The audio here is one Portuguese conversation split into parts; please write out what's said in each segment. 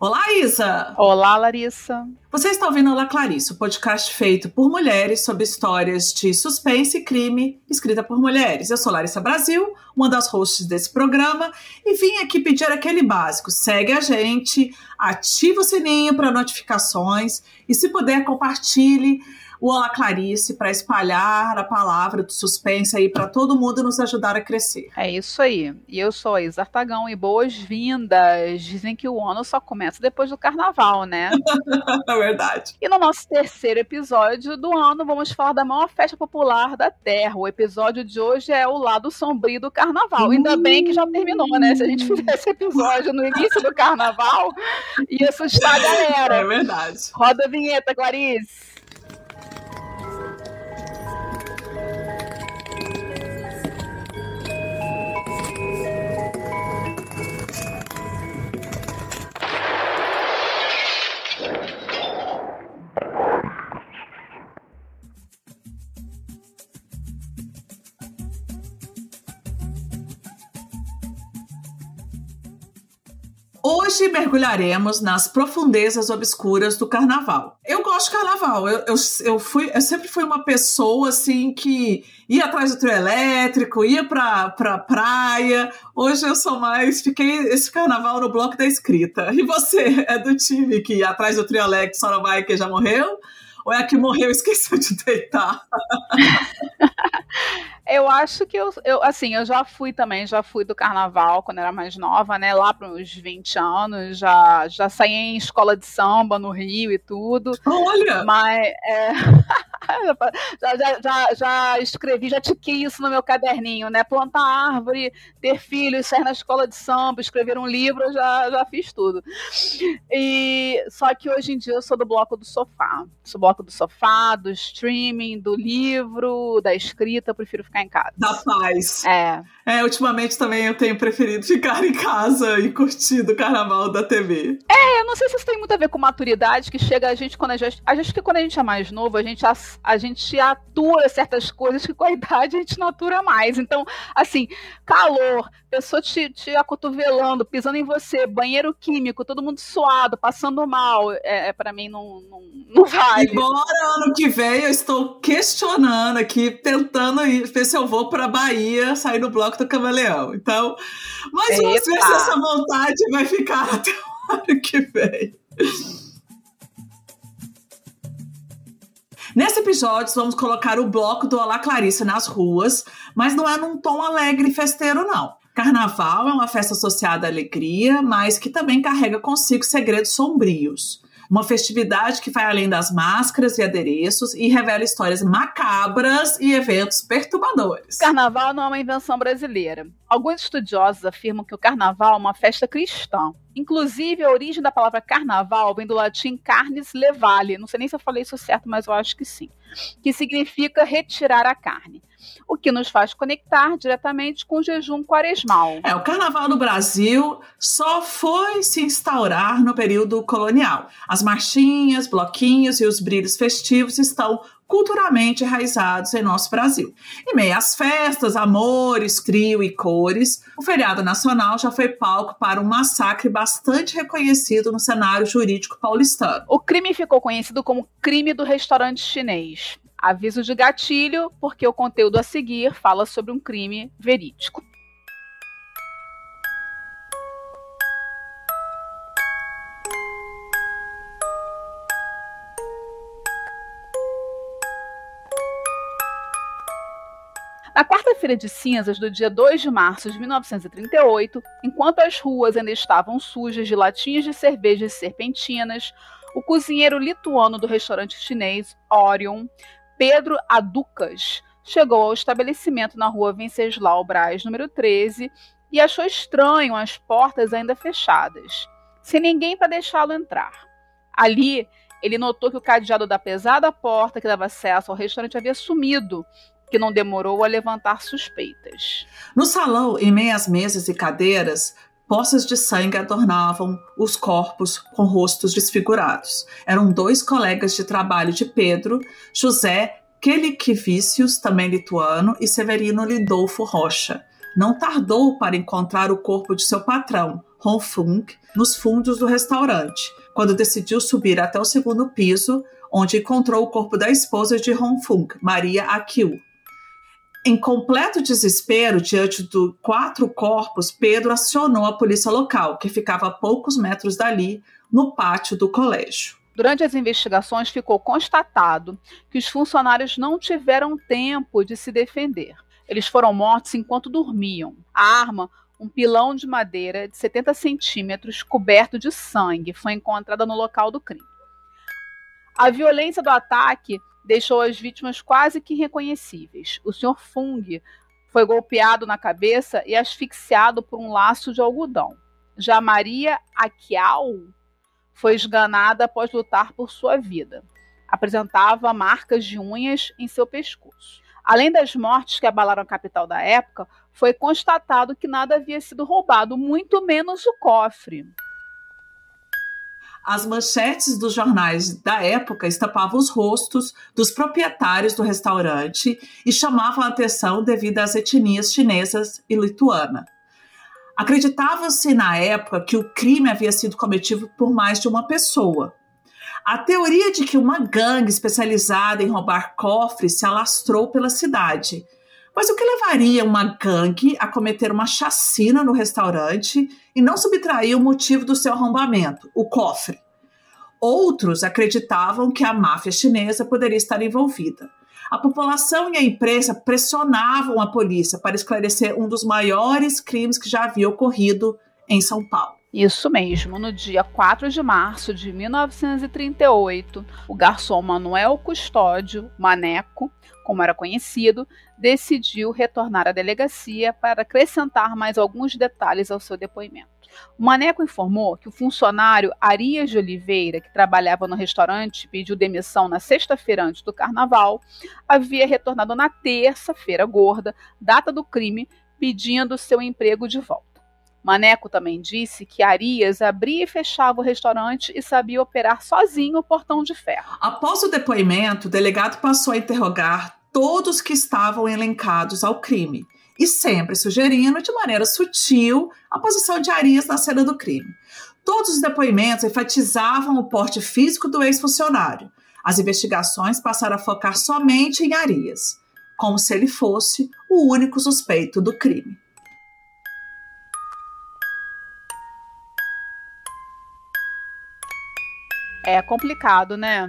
Olá, Isa! Olá, Larissa! Você está ouvindo Olá Clarice, o podcast feito por mulheres sobre histórias de suspense e crime, escrita por mulheres. Eu sou Larissa Brasil, uma das hosts desse programa, e vim aqui pedir aquele básico: segue a gente, ativa o sininho para notificações e, se puder, compartilhe o Olá Clarice para espalhar a palavra do suspense aí para todo mundo nos ajudar a crescer. É isso aí. E eu sou a Isa Artagão e boas-vindas. Dizem que o ano só começa depois do carnaval, né? é verdade. E no nosso terceiro episódio do ano, vamos falar da maior festa popular da Terra. O episódio de hoje é o lado sombrio do carnaval. Ainda bem que já terminou, né? Se a gente fizesse episódio no início do carnaval, ia assustar a galera. É verdade. Roda a vinheta, Clarice. Hoje mergulharemos nas profundezas obscuras do carnaval. Eu gosto de carnaval. Eu, eu, eu, fui, eu sempre fui uma pessoa assim que ia atrás do trio elétrico, ia pra, pra praia. Hoje eu sou mais. Fiquei esse carnaval no bloco da escrita. E você é do time que ia atrás do trio elétrico vai que já morreu? Ou é a que morreu e esqueceu de deitar? eu acho que eu, eu, assim, eu já fui também, já fui do carnaval quando era mais nova, né? Lá para uns 20 anos, já, já saí em escola de samba no Rio e tudo. Olha! Mas é, já, já, já, já, escrevi, já tiquei isso no meu caderninho, né? Plantar árvore, ter filhos, sair na escola de samba, escrever um livro, eu já, já fiz tudo. E só que hoje em dia eu sou do bloco do sofá. Sou bloco do sofá, do streaming, do livro, da escrita, eu prefiro ficar em casa. Da paz. É. É, ultimamente também eu tenho preferido ficar em casa e curtir o carnaval da TV. É, eu não sei se isso tem muito a ver com maturidade, que chega a gente quando a gente. A gente que quando a gente é mais novo, a gente, a, a gente atua certas coisas que com a idade a gente não atura mais. Então, assim, calor, pessoa te, te acotovelando, pisando em você, banheiro químico, todo mundo suado, passando mal, é, é para mim não, não, não vai. Embora ano que vem eu estou questionando aqui, tentando ir, ver se eu vou para Bahia, sair no bloco do Camaleão. Então, mas vamos ver se essa vontade vai ficar até o ano que vem. Nesse episódio, vamos colocar o bloco do Olá Clarice nas ruas, mas não é num tom alegre e festeiro, não. Carnaval é uma festa associada à alegria, mas que também carrega consigo segredos sombrios. Uma festividade que vai além das máscaras e adereços e revela histórias macabras e eventos perturbadores. Carnaval não é uma invenção brasileira. Alguns estudiosos afirmam que o carnaval é uma festa cristã. Inclusive, a origem da palavra carnaval vem do latim carnes levale. Não sei nem se eu falei isso certo, mas eu acho que sim. Que significa retirar a carne o que nos faz conectar diretamente com o jejum quaresmal. É, o carnaval no Brasil só foi se instaurar no período colonial. As marchinhas, bloquinhos e os brilhos festivos estão culturalmente enraizados em nosso Brasil. Em meio às festas, amores, trio e cores, o feriado nacional já foi palco para um massacre bastante reconhecido no cenário jurídico paulistano. O crime ficou conhecido como crime do restaurante chinês. Aviso de gatilho, porque o conteúdo a seguir fala sobre um crime verídico. Na quarta-feira de cinzas do dia 2 de março de 1938, enquanto as ruas ainda estavam sujas de latinhas de cerveja e serpentinas, o cozinheiro lituano do restaurante chinês Orion Pedro Aducas chegou ao estabelecimento na rua Venceslau Braz, número 13, e achou estranho as portas ainda fechadas, sem ninguém para deixá-lo entrar. Ali, ele notou que o cadeado da pesada porta que dava acesso ao restaurante havia sumido, que não demorou a levantar suspeitas. No salão, em meias mesas e cadeiras, Poças de sangue adornavam os corpos com rostos desfigurados. Eram dois colegas de trabalho de Pedro, José Kelikvicius, também lituano, e Severino Lindolfo Rocha. não tardou para encontrar o corpo de seu patrão, Hong Fung, nos fundos do restaurante, quando decidiu subir até o segundo piso, onde encontrou o corpo da esposa de Hong Fung, Maria Akiu. Em completo desespero diante de quatro corpos, Pedro acionou a polícia local, que ficava a poucos metros dali, no pátio do colégio. Durante as investigações, ficou constatado que os funcionários não tiveram tempo de se defender. Eles foram mortos enquanto dormiam. A arma, um pilão de madeira de 70 centímetros coberto de sangue, foi encontrada no local do crime. A violência do ataque deixou as vítimas quase que irreconhecíveis. O Sr. Fung foi golpeado na cabeça e asfixiado por um laço de algodão. Já Maria Akial foi esganada após lutar por sua vida. Apresentava marcas de unhas em seu pescoço. Além das mortes que abalaram a capital da época, foi constatado que nada havia sido roubado, muito menos o cofre. As manchetes dos jornais da época estampavam os rostos dos proprietários do restaurante e chamavam a atenção devido às etnias chinesas e lituana. Acreditava-se na época que o crime havia sido cometido por mais de uma pessoa. A teoria de que uma gangue especializada em roubar cofres se alastrou pela cidade. Mas o que levaria uma gangue a cometer uma chacina no restaurante e não subtrair o motivo do seu arrombamento, o cofre? Outros acreditavam que a máfia chinesa poderia estar envolvida. A população e a imprensa pressionavam a polícia para esclarecer um dos maiores crimes que já havia ocorrido em São Paulo. Isso mesmo, no dia 4 de março de 1938, o garçom Manuel Custódio Maneco, como era conhecido, decidiu retornar à delegacia para acrescentar mais alguns detalhes ao seu depoimento. O Maneco informou que o funcionário Arias de Oliveira, que trabalhava no restaurante e pediu demissão na sexta-feira antes do carnaval, havia retornado na terça-feira gorda, data do crime, pedindo seu emprego de volta. Maneco também disse que Arias abria e fechava o restaurante e sabia operar sozinho o portão de ferro. Após o depoimento, o delegado passou a interrogar todos que estavam elencados ao crime e sempre sugerindo de maneira sutil a posição de Arias na cena do crime. Todos os depoimentos enfatizavam o porte físico do ex-funcionário. As investigações passaram a focar somente em Arias, como se ele fosse o único suspeito do crime. É complicado, né?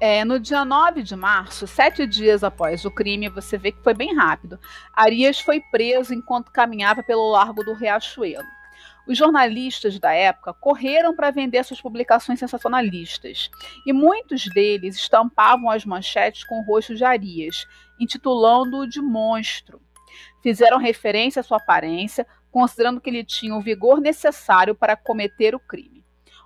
É, no dia 9 de março, sete dias após o crime, você vê que foi bem rápido. Arias foi preso enquanto caminhava pelo largo do Riachuelo. Os jornalistas da época correram para vender suas publicações sensacionalistas, e muitos deles estampavam as manchetes com o rosto de Arias, intitulando-o de monstro. Fizeram referência à sua aparência, considerando que ele tinha o vigor necessário para cometer o crime.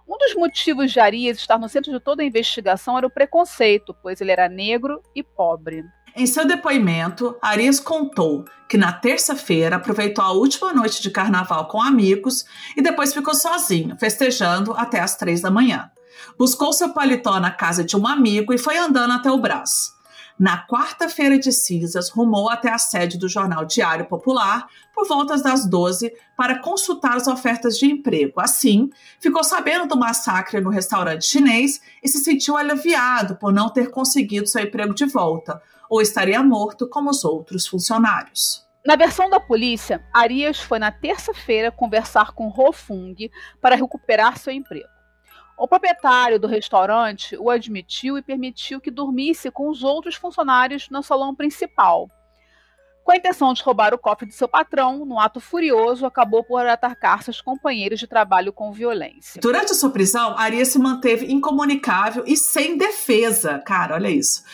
Um dos motivos de Arias estar no centro de toda a investigação era o preconceito, pois ele era negro e pobre. Em seu depoimento, Arias contou que na terça-feira aproveitou a última noite de carnaval com amigos e depois ficou sozinho, festejando até as três da manhã. Buscou seu paletó na casa de um amigo e foi andando até o braço. Na quarta-feira de cinzas, rumou até a sede do jornal Diário Popular por volta das 12 para consultar as ofertas de emprego. Assim, ficou sabendo do massacre no restaurante chinês e se sentiu aliviado por não ter conseguido seu emprego de volta, ou estaria morto como os outros funcionários. Na versão da polícia, Arias foi na terça-feira conversar com Ho Fung para recuperar seu emprego. O proprietário do restaurante o admitiu e permitiu que dormisse com os outros funcionários no salão principal. Com a intenção de roubar o cofre de seu patrão, no ato furioso, acabou por atacar seus companheiros de trabalho com violência. Durante a sua prisão, Aria se manteve incomunicável e sem defesa. Cara, olha isso.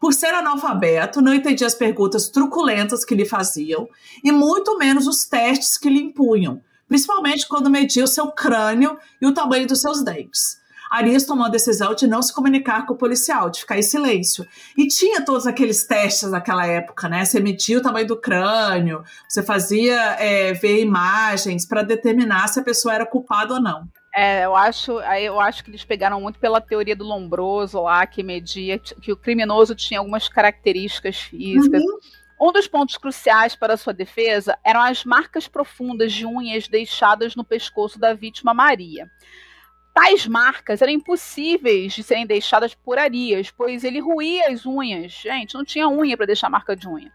Por ser analfabeto, não entendia as perguntas truculentas que lhe faziam e muito menos os testes que lhe impunham principalmente quando media o seu crânio e o tamanho dos seus dentes. Arias tomou a decisão de não se comunicar com o policial, de ficar em silêncio. E tinha todos aqueles testes naquela época, né? Você media o tamanho do crânio, você fazia é, ver imagens para determinar se a pessoa era culpada ou não. É, eu acho, eu acho que eles pegaram muito pela teoria do Lombroso lá, que media que o criminoso tinha algumas características físicas. Uhum. Um dos pontos cruciais para sua defesa eram as marcas profundas de unhas deixadas no pescoço da vítima Maria. Tais marcas eram impossíveis de serem deixadas por Arias, pois ele ruía as unhas. Gente, não tinha unha para deixar marca de unha.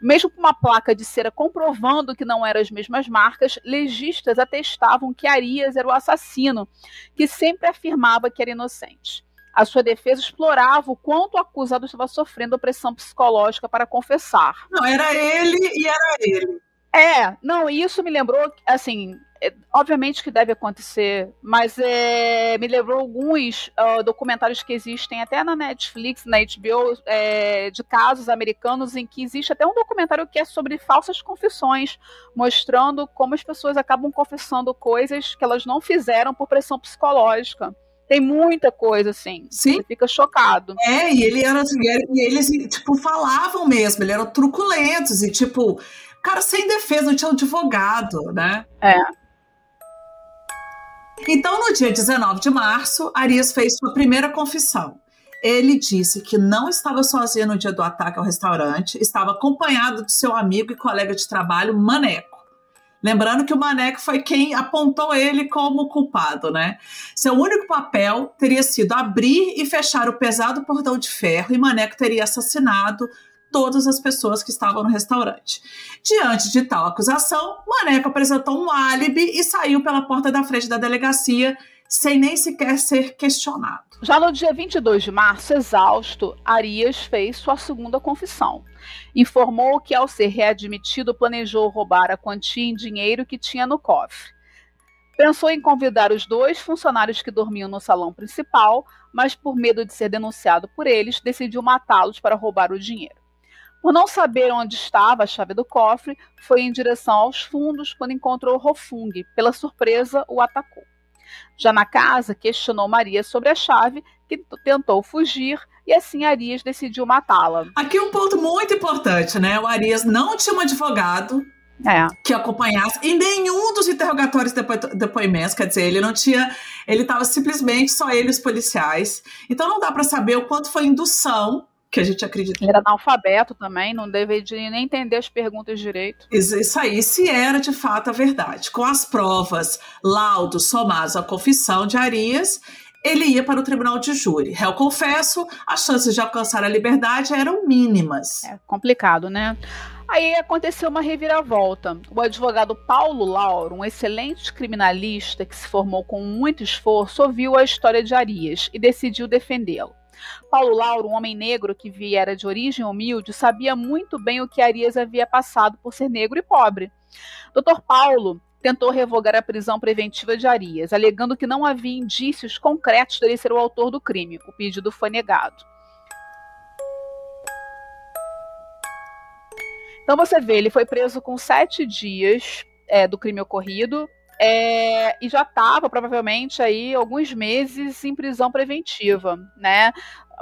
Mesmo com uma placa de cera comprovando que não eram as mesmas marcas, legistas atestavam que Arias era o assassino, que sempre afirmava que era inocente. A sua defesa explorava o quanto o acusado estava sofrendo opressão psicológica para confessar. Não, era ele e era ele. É, não, isso me lembrou, assim, é, obviamente que deve acontecer, mas é, me lembrou alguns uh, documentários que existem até na Netflix, na HBO, é, de casos americanos em que existe até um documentário que é sobre falsas confissões, mostrando como as pessoas acabam confessando coisas que elas não fizeram por pressão psicológica. Tem muita coisa, assim. Sim. Você fica chocado. É, e ele era assim, e eles, tipo, falavam mesmo, eles eram truculentos e, tipo, cara sem defesa, não tinha um advogado, né? É. Então, no dia 19 de março, Arias fez sua primeira confissão. Ele disse que não estava sozinho no dia do ataque ao restaurante, estava acompanhado do seu amigo e colega de trabalho, Maneco. Lembrando que o Maneco foi quem apontou ele como culpado, né? Seu único papel teria sido abrir e fechar o pesado portão de ferro e Maneco teria assassinado todas as pessoas que estavam no restaurante. Diante de tal acusação, Maneco apresentou um álibi e saiu pela porta da frente da delegacia sem nem sequer ser questionado. Já no dia 22 de março, exausto, Arias fez sua segunda confissão. Informou que, ao ser readmitido, planejou roubar a quantia em dinheiro que tinha no cofre. Pensou em convidar os dois funcionários que dormiam no salão principal, mas, por medo de ser denunciado por eles, decidiu matá-los para roubar o dinheiro. Por não saber onde estava a chave do cofre, foi em direção aos fundos quando encontrou Rofung. Pela surpresa, o atacou. Já na casa, questionou Maria sobre a chave, que tentou fugir, e assim Arias decidiu matá-la. Aqui um ponto muito importante, né? O Arias não tinha um advogado é. que acompanhasse em nenhum dos interrogatórios depo depoimentos, quer dizer, ele não tinha, ele estava simplesmente só ele os policiais. Então não dá para saber o quanto foi indução que a gente acredita. Ele era analfabeto também, não deveria nem entender as perguntas direito. Isso aí, se era de fato a verdade. Com as provas, laudos somados à confissão de Arias, ele ia para o tribunal de júri. Réu confesso, as chances de alcançar a liberdade eram mínimas. É complicado, né? Aí aconteceu uma reviravolta. O advogado Paulo Lauro, um excelente criminalista que se formou com muito esforço, ouviu a história de Arias e decidiu defendê-lo. Paulo Lauro, um homem negro que viera de origem humilde, sabia muito bem o que Arias havia passado por ser negro e pobre. Dr. Paulo tentou revogar a prisão preventiva de Arias, alegando que não havia indícios concretos dele ser o autor do crime. O pedido foi negado. Então você vê, ele foi preso com sete dias é, do crime ocorrido, é, e já estava provavelmente aí alguns meses em prisão preventiva, né?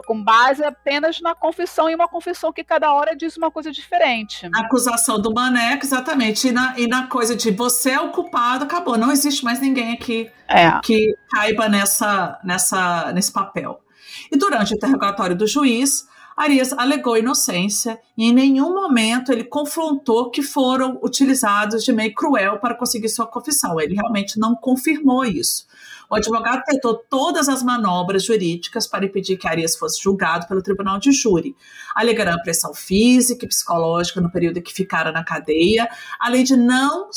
Com base apenas na confissão e uma confissão que cada hora diz uma coisa diferente. A acusação do Maneco, exatamente. E na, e na coisa de você é o culpado, acabou. Não existe mais ninguém aqui é. que caiba nessa, nessa, nesse papel. E durante o interrogatório do juiz, Arias alegou inocência e em nenhum momento ele confrontou que foram utilizados de meio cruel para conseguir sua confissão. Ele realmente não confirmou isso. O advogado tentou todas as manobras jurídicas para impedir que Arias fosse julgado pelo tribunal de júri, alegando pressão física e psicológica no período em que ficara na cadeia, além de não,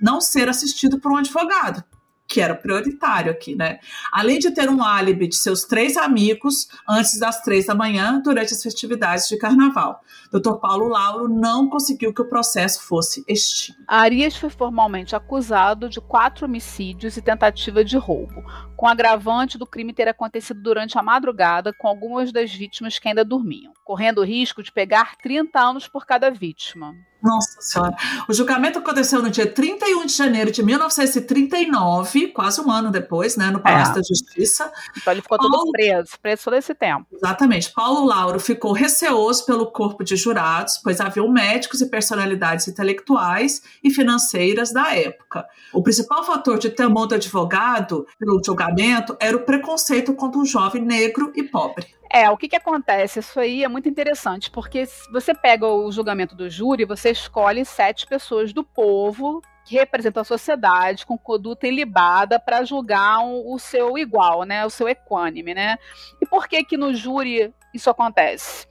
não ser assistido por um advogado, que era prioritário aqui, né? Além de ter um álibi de seus três amigos antes das três da manhã, durante as festividades de carnaval. Dr. Paulo Lauro não conseguiu que o processo fosse extinto. Arias foi formalmente acusado de quatro homicídios e tentativa de roubo, com agravante do crime ter acontecido durante a madrugada com algumas das vítimas que ainda dormiam, correndo o risco de pegar 30 anos por cada vítima. Nossa Senhora. O julgamento aconteceu no dia 31 de janeiro de 1939, quase um ano depois, né, no Palácio é. da Justiça. Então ele ficou Paulo... todo preso, preso todo esse tempo. Exatamente. Paulo Lauro ficou receoso pelo corpo de jurados, pois haviam médicos e personalidades intelectuais e financeiras da época. O principal fator de temor do advogado pelo julgamento era o preconceito contra um jovem negro e pobre. É, o que, que acontece? Isso aí é muito interessante, porque você pega o julgamento do júri, você escolhe sete pessoas do povo que representam a sociedade com conduta ilibada para julgar um, o seu igual, né, o seu equânime, né? E por que que no júri isso acontece?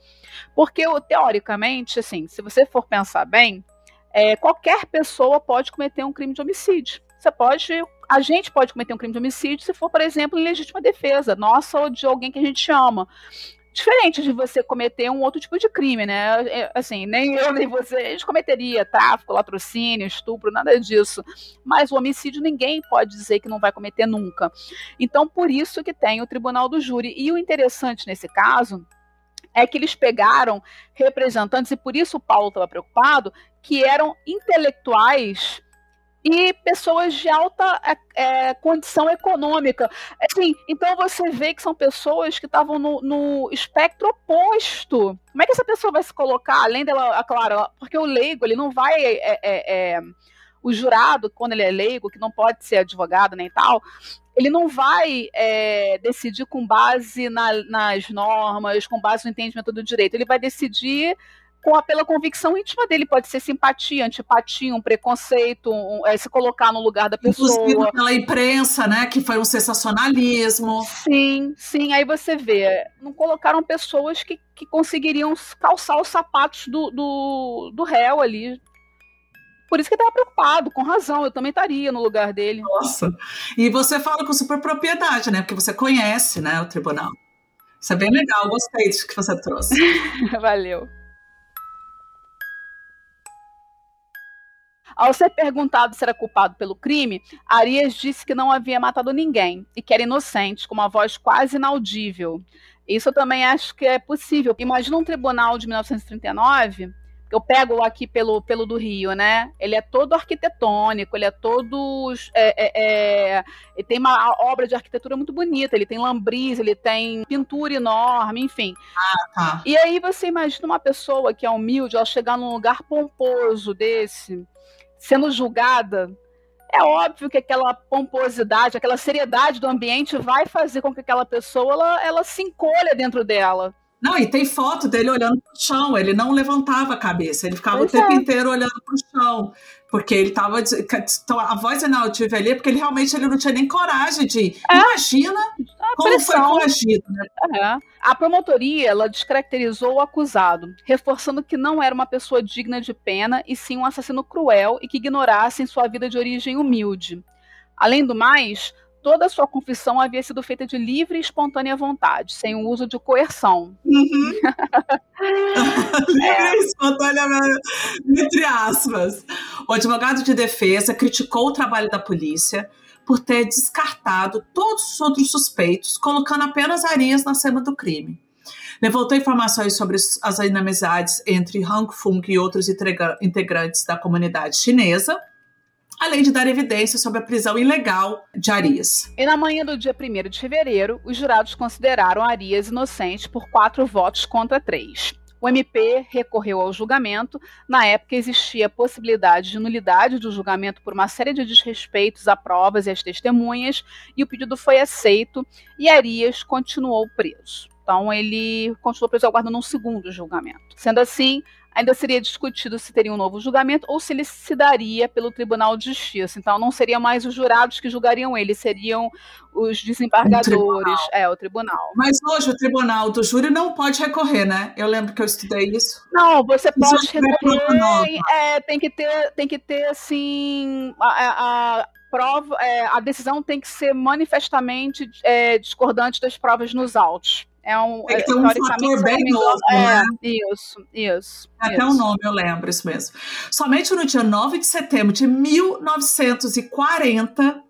Porque teoricamente, assim, se você for pensar bem, é, qualquer pessoa pode cometer um crime de homicídio. Você pode, a gente pode cometer um crime de homicídio se for, por exemplo, em legítima defesa, nossa ou de alguém que a gente ama. Diferente de você cometer um outro tipo de crime, né? É, assim, nem eu nem você, a gente cometeria tráfico, latrocínio, estupro, nada disso. Mas o homicídio ninguém pode dizer que não vai cometer nunca. Então, por isso que tem o tribunal do júri. E o interessante nesse caso é que eles pegaram representantes, e por isso o Paulo estava preocupado, que eram intelectuais e pessoas de alta é, é, condição econômica. Assim, então você vê que são pessoas que estavam no, no, espectro oposto. Como é que essa pessoa vai se colocar, além dela, claro, porque o leigo ele não vai. É, é, é, o jurado, quando ele é leigo, que não pode ser advogado nem tal, ele não vai é, decidir com base na, nas normas, com base no entendimento do direito. Ele vai decidir com pela convicção íntima dele. Pode ser simpatia, antipatia, um preconceito, um, é, se colocar no lugar da pessoa. Inclusive pela imprensa, né? Que foi um sensacionalismo. Sim, sim. Aí você vê, não colocaram pessoas que, que conseguiriam calçar os sapatos do, do, do réu ali. Por isso que ele estava preocupado, com razão, eu também estaria no lugar dele. Nossa. E você fala com super propriedade, né? Porque você conhece, né, o tribunal. Isso é bem legal, gostei disso que você trouxe. Valeu. Ao ser perguntado se era culpado pelo crime, Arias disse que não havia matado ninguém e que era inocente, com uma voz quase inaudível. Isso eu também acho que é possível. Imagina um tribunal de 1939 eu pego aqui pelo, pelo do Rio, né? Ele é todo arquitetônico, ele é todo. É, é, é, ele tem uma obra de arquitetura muito bonita, ele tem lambris, ele tem pintura enorme, enfim. Ah, tá. E aí você imagina uma pessoa que é humilde, ao chegar num lugar pomposo desse, sendo julgada. É óbvio que aquela pomposidade, aquela seriedade do ambiente vai fazer com que aquela pessoa ela, ela se encolha dentro dela. Não, e tem foto dele olhando para o chão, ele não levantava a cabeça, ele ficava pois o tempo é. inteiro olhando para o chão, porque ele estava. Então, a voz inaudível ali é porque ele realmente ele não tinha nem coragem de. É. Imagina a como pressão. foi coagido. Né? É. A promotoria ela descaracterizou o acusado, reforçando que não era uma pessoa digna de pena e sim um assassino cruel e que ignorasse em sua vida de origem humilde. Além do mais, toda a sua confissão havia sido feita de livre e espontânea vontade, sem o uso de coerção. Uhum. livre e espontânea, entre aspas. O advogado de defesa criticou o trabalho da polícia por ter descartado todos os outros suspeitos, colocando apenas Arias na cena do crime. Levantou informações sobre as inimizades entre Hang Fung e outros integrantes da comunidade chinesa, além de dar evidências sobre a prisão ilegal de Arias. E na manhã do dia 1 de fevereiro, os jurados consideraram Arias inocente por quatro votos contra três. O MP recorreu ao julgamento. Na época, existia a possibilidade de nulidade do julgamento por uma série de desrespeitos a provas e às testemunhas, e o pedido foi aceito e Arias continuou preso. Então, ele continuou preso aguardando um segundo julgamento. Sendo assim, ainda seria discutido se teria um novo julgamento ou se ele se daria pelo Tribunal de Justiça. Então não seria mais os jurados que julgariam ele, seriam os desembargadores, é, o tribunal. Mas hoje o tribunal do júri não pode recorrer, né? Eu lembro que eu estudei isso. Não, você pode recorrer, é, tem que ter, tem que ter assim a, a prova, é, a decisão tem que ser manifestamente é, discordante das provas nos autos. É um, Tem que um fator bem novo, é, né? Isso, isso. Até o nome, eu lembro, isso mesmo. Somente no dia 9 de setembro de 1940,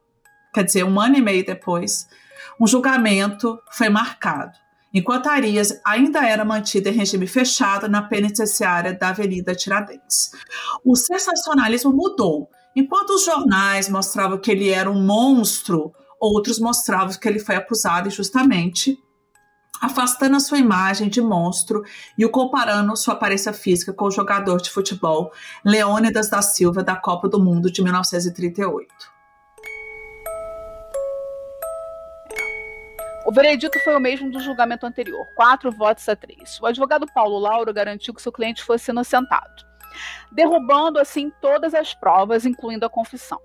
quer dizer, um ano e meio depois, um julgamento foi marcado. Enquanto Arias ainda era mantida em regime fechado na penitenciária da Avenida Tiradentes. O sensacionalismo mudou. Enquanto os jornais mostravam que ele era um monstro, outros mostravam que ele foi acusado injustamente afastando a sua imagem de monstro e o comparando sua aparência física com o jogador de futebol Leônidas da Silva da Copa do Mundo de 1938. O veredito foi o mesmo do julgamento anterior, quatro votos a três. O advogado Paulo Lauro garantiu que seu cliente fosse inocentado, derrubando assim todas as provas, incluindo a confissão.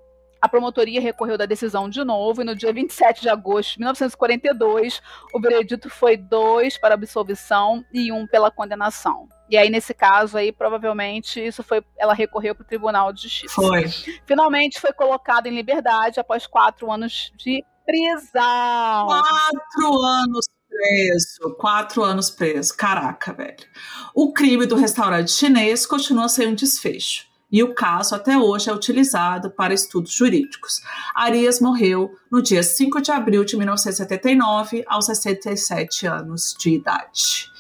A promotoria recorreu da decisão de novo e no dia 27 de agosto de 1942, o veredito foi dois para absolvição e um pela condenação. E aí, nesse caso aí, provavelmente, isso foi. Ela recorreu para o Tribunal de Justiça. Foi. Finalmente foi colocado em liberdade após quatro anos de prisão. Quatro anos preso. Quatro anos preso. Caraca, velho. O crime do restaurante chinês continua sem um desfecho e o caso até hoje é utilizado para estudos jurídicos. Arias morreu no dia 5 de abril de 1979, aos 67 anos de idade.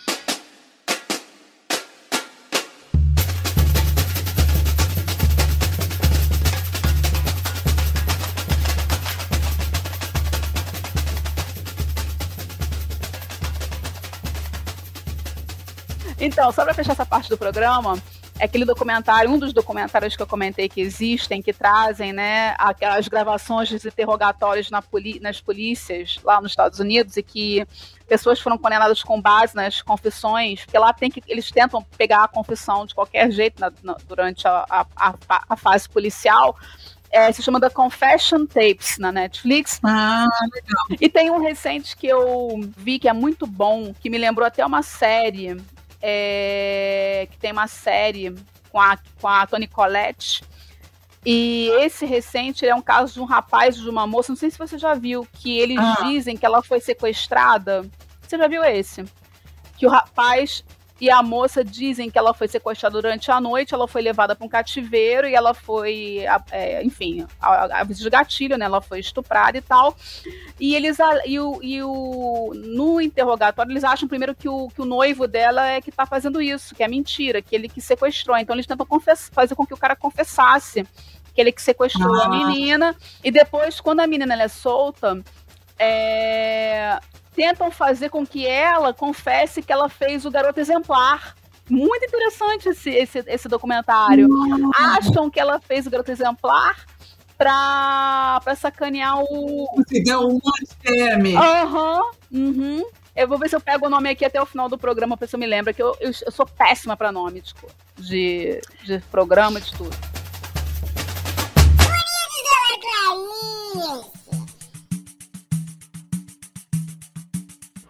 Então, só para fechar essa parte do programa, aquele documentário, um dos documentários que eu comentei que existem, que trazem né, aquelas gravações dos interrogatórios na nas polícias lá nos Estados Unidos e que pessoas foram condenadas com base nas confissões, porque lá tem que eles tentam pegar a confissão de qualquer jeito na, na, durante a, a, a, a, fase policial. É, se chama The Confession Tapes na Netflix. Ah, legal. E tem um recente que eu vi que é muito bom, que me lembrou até uma série é, que tem uma série com a, com a Toni Collette. E esse recente é um caso de um rapaz de uma moça, não sei se você já viu, que eles ah. dizem que ela foi sequestrada. Você já viu esse? Que o rapaz e a moça dizem que ela foi sequestrada durante a noite, ela foi levada para um cativeiro e ela foi, é, enfim, aviso de gatilho, né? Ela foi estuprada e tal. E eles e o, e o no interrogatório eles acham primeiro que o, que o noivo dela é que está fazendo isso, que é mentira, que ele que sequestrou. Então eles tentam fazer com que o cara confessasse que ele que sequestrou ah. a menina. E depois, quando a menina é solta, é, tentam fazer com que ela confesse que ela fez o garoto exemplar. Muito interessante esse, esse, esse documentário. Uhum. Acham que ela fez o garoto exemplar pra, pra sacanear o. Você deu um ATM. Aham. Uhum, uhum. Eu vou ver se eu pego o nome aqui até o final do programa, pra ver se eu me lembro, que eu, eu, eu sou péssima pra nome tipo, de, de programa, de tudo.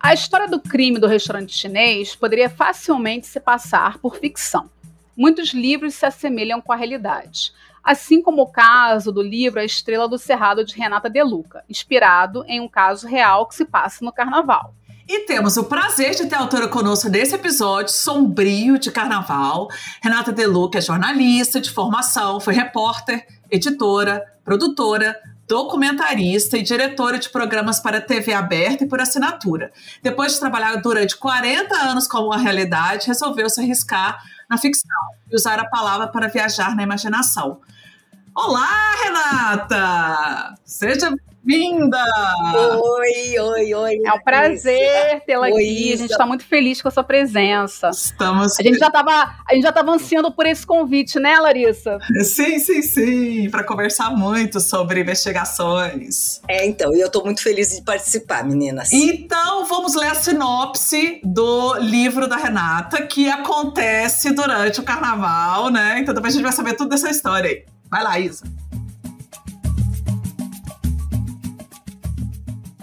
A história do crime do restaurante chinês poderia facilmente se passar por ficção. Muitos livros se assemelham com a realidade, assim como o caso do livro A Estrela do Cerrado de Renata De Luca, inspirado em um caso real que se passa no carnaval. E temos o prazer de ter a autora conosco nesse episódio sombrio de carnaval. Renata De Luca é jornalista de formação, foi repórter, editora, produtora, documentarista e diretora de programas para TV aberta e por assinatura. Depois de trabalhar durante 40 anos como uma realidade, resolveu se arriscar na ficção e usar a palavra para viajar na imaginação. Olá, Renata! Seja bem-vinda! Oi, oi, oi. É um prazer tê-la aqui. A gente está muito feliz com a sua presença. Estamos. A gente já estava, a gente já estava ansiando por esse convite, né, Larissa? Sim, sim, sim, para conversar muito sobre investigações. É, então, e eu estou muito feliz de participar, meninas. Então, vamos ler a sinopse do livro da Renata, que acontece durante o carnaval, né? Então, depois a gente vai saber tudo dessa história aí. Vai lá, Isa.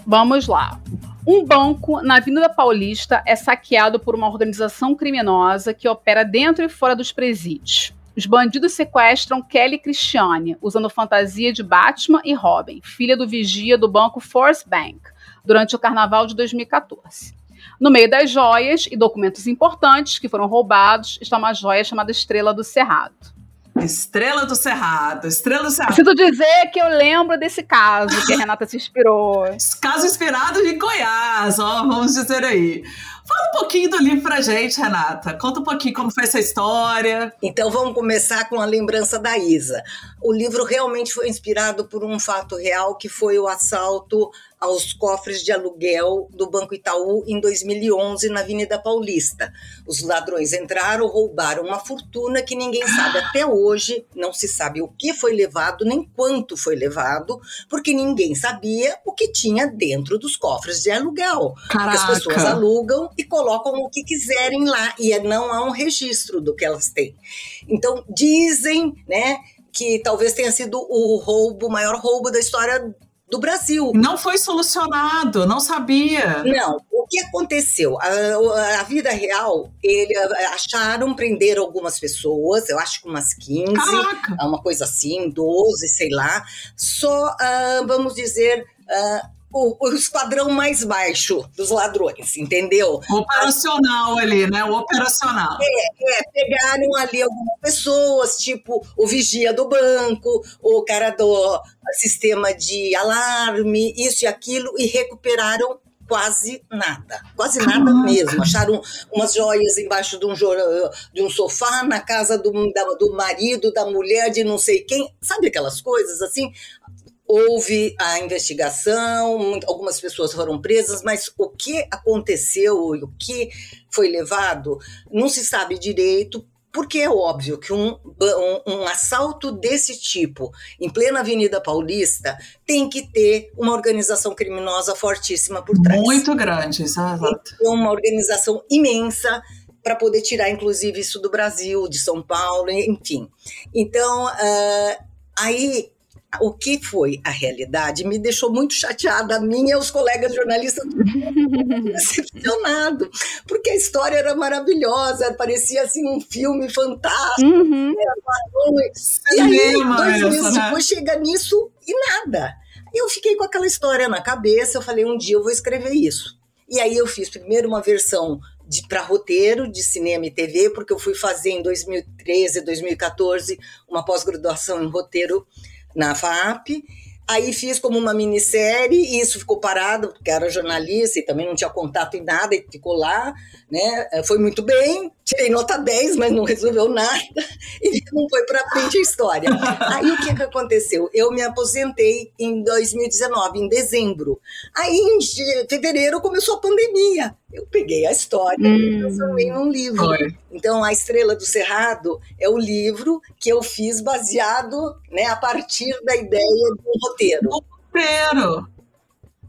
Vamos lá. Um banco na Avenida Paulista é saqueado por uma organização criminosa que opera dentro e fora dos presídios. Os bandidos sequestram Kelly Christiane, usando fantasia de Batman e Robin, filha do vigia do banco Force Bank, durante o carnaval de 2014. No meio das joias e documentos importantes que foram roubados está uma joia chamada Estrela do Cerrado. Estrela do Cerrado, Estrela do Cerrado. Preciso dizer que eu lembro desse caso que a Renata se inspirou. Caso inspirado em Goiás, ó, vamos dizer aí. Fala um pouquinho do livro pra gente, Renata. Conta um pouquinho como foi essa história. Então vamos começar com a lembrança da Isa. O livro realmente foi inspirado por um fato real que foi o assalto aos cofres de aluguel do Banco Itaú em 2011 na Avenida Paulista. Os ladrões entraram, roubaram uma fortuna que ninguém sabe até hoje, não se sabe o que foi levado nem quanto foi levado, porque ninguém sabia o que tinha dentro dos cofres de aluguel. Caraca. Porque as pessoas alugam e colocam o que quiserem lá e não há um registro do que elas têm. Então dizem, né, que talvez tenha sido o roubo, o maior roubo da história do Brasil. Não foi solucionado, não sabia. Não, o que aconteceu? A, a vida real, ele acharam, prenderam algumas pessoas, eu acho que umas 15, Caraca. uma coisa assim, 12, sei lá. Só, uh, vamos dizer, uh, o, o, esquadrão mais baixo dos ladrões, entendeu? O operacional ali, né? O operacional. É, é, pegaram ali algumas pessoas, tipo o vigia do banco, o cara do sistema de alarme, isso e aquilo, e recuperaram quase nada, quase nada mesmo. Acharam umas joias embaixo de um, de um sofá na casa do, da, do marido, da mulher, de não sei quem. Sabe aquelas coisas assim? Houve a investigação, algumas pessoas foram presas, mas o que aconteceu, o que foi levado, não se sabe direito, porque é óbvio que um, um, um, assalto desse tipo, em plena Avenida Paulista, tem que ter uma organização criminosa fortíssima por trás. Muito grande, exato. Uma organização imensa para poder tirar, inclusive, isso do Brasil, de São Paulo, enfim. Então, uh, aí o que foi a realidade me deixou muito chateada, a minha e os colegas jornalistas decepcionado, porque a história era maravilhosa, parecia assim um filme fantástico. Uhum. e aí, dois meses né? depois, chega nisso e nada. Eu fiquei com aquela história na cabeça, eu falei, um dia eu vou escrever isso. E aí eu fiz primeiro uma versão para roteiro de cinema e TV, porque eu fui fazer em 2013, 2014 uma pós-graduação em roteiro na FAP. Aí fiz como uma minissérie, e isso ficou parado, porque era jornalista e também não tinha contato em nada, e ficou lá, né? Foi muito bem, tirei nota 10, mas não resolveu nada, e não foi para frente a história. Aí o que, que aconteceu? Eu me aposentei em 2019, em dezembro. Aí em fevereiro começou a pandemia. Eu peguei a história hum. e transformei num livro. Então, A Estrela do Cerrado é o livro que eu fiz baseado né, a partir da ideia do roteiro. Roteiro!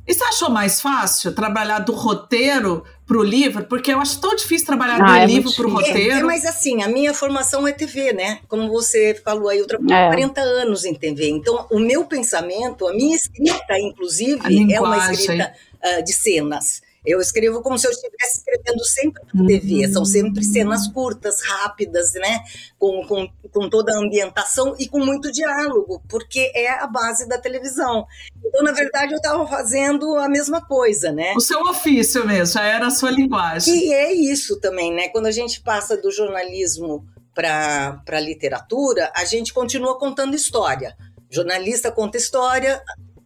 E você achou mais fácil trabalhar do roteiro para o livro? Porque eu acho tão difícil trabalhar ah, do é livro para o roteiro. É, mas assim, a minha formação é TV, né? Como você falou aí, eu trabalho é. 40 anos em TV. Então, o meu pensamento, a minha escrita, inclusive, é uma escrita uh, de cenas. Eu escrevo como se eu estivesse escrevendo sempre para TV. São sempre cenas curtas, rápidas, né? Com, com, com toda a ambientação e com muito diálogo, porque é a base da televisão. Então, na verdade, eu estava fazendo a mesma coisa, né? O seu ofício mesmo, já era a sua linguagem. E é isso também, né? Quando a gente passa do jornalismo para a literatura, a gente continua contando história. Jornalista conta história,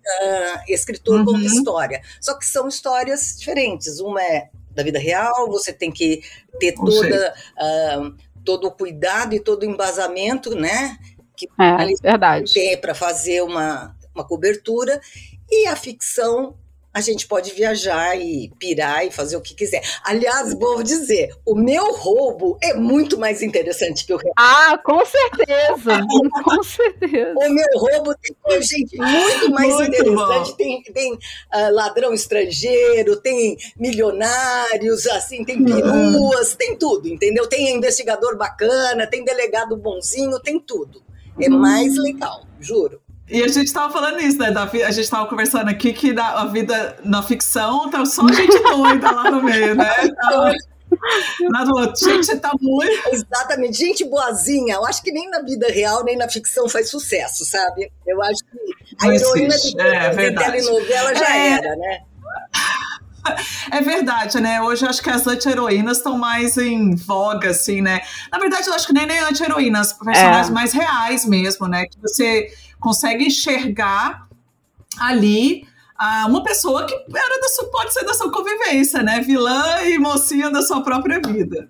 uh, escritor uhum. conta história. Só que são histórias diferentes. Uma é da vida real, você tem que ter toda, uh, todo o cuidado e todo o embasamento, né? Que é, verdade. tem para fazer uma, uma cobertura. E a ficção a gente pode viajar e pirar e fazer o que quiser. Aliás, vou dizer, o meu roubo é muito mais interessante que o resto. Ah, com certeza, com certeza. O meu roubo tem gente muito mais muito interessante. Bom. Tem, tem uh, ladrão estrangeiro, tem milionários, assim, tem peruas, uhum. tem tudo, entendeu? Tem investigador bacana, tem delegado bonzinho, tem tudo. É uhum. mais legal, juro. E a gente tava falando isso, né? Da, a gente tava conversando aqui que na, a vida na ficção tá só gente doida lá no meio, né? Então, Nada outro. Gente, tá muito. Exatamente, gente boazinha. Eu acho que nem na vida real, nem na ficção faz sucesso, sabe? Eu acho que a Não heroína de, é, de telenovela já é. era, né? É verdade, né? Hoje eu acho que as anti-heroínas estão mais em voga, assim, né? Na verdade, eu acho que nem, nem anti-heroínas, personagens é. mais reais mesmo, né? Que você consegue enxergar ali ah, uma pessoa que era da sua, pode ser da sua convivência, né? Vilã e mocinha da sua própria vida.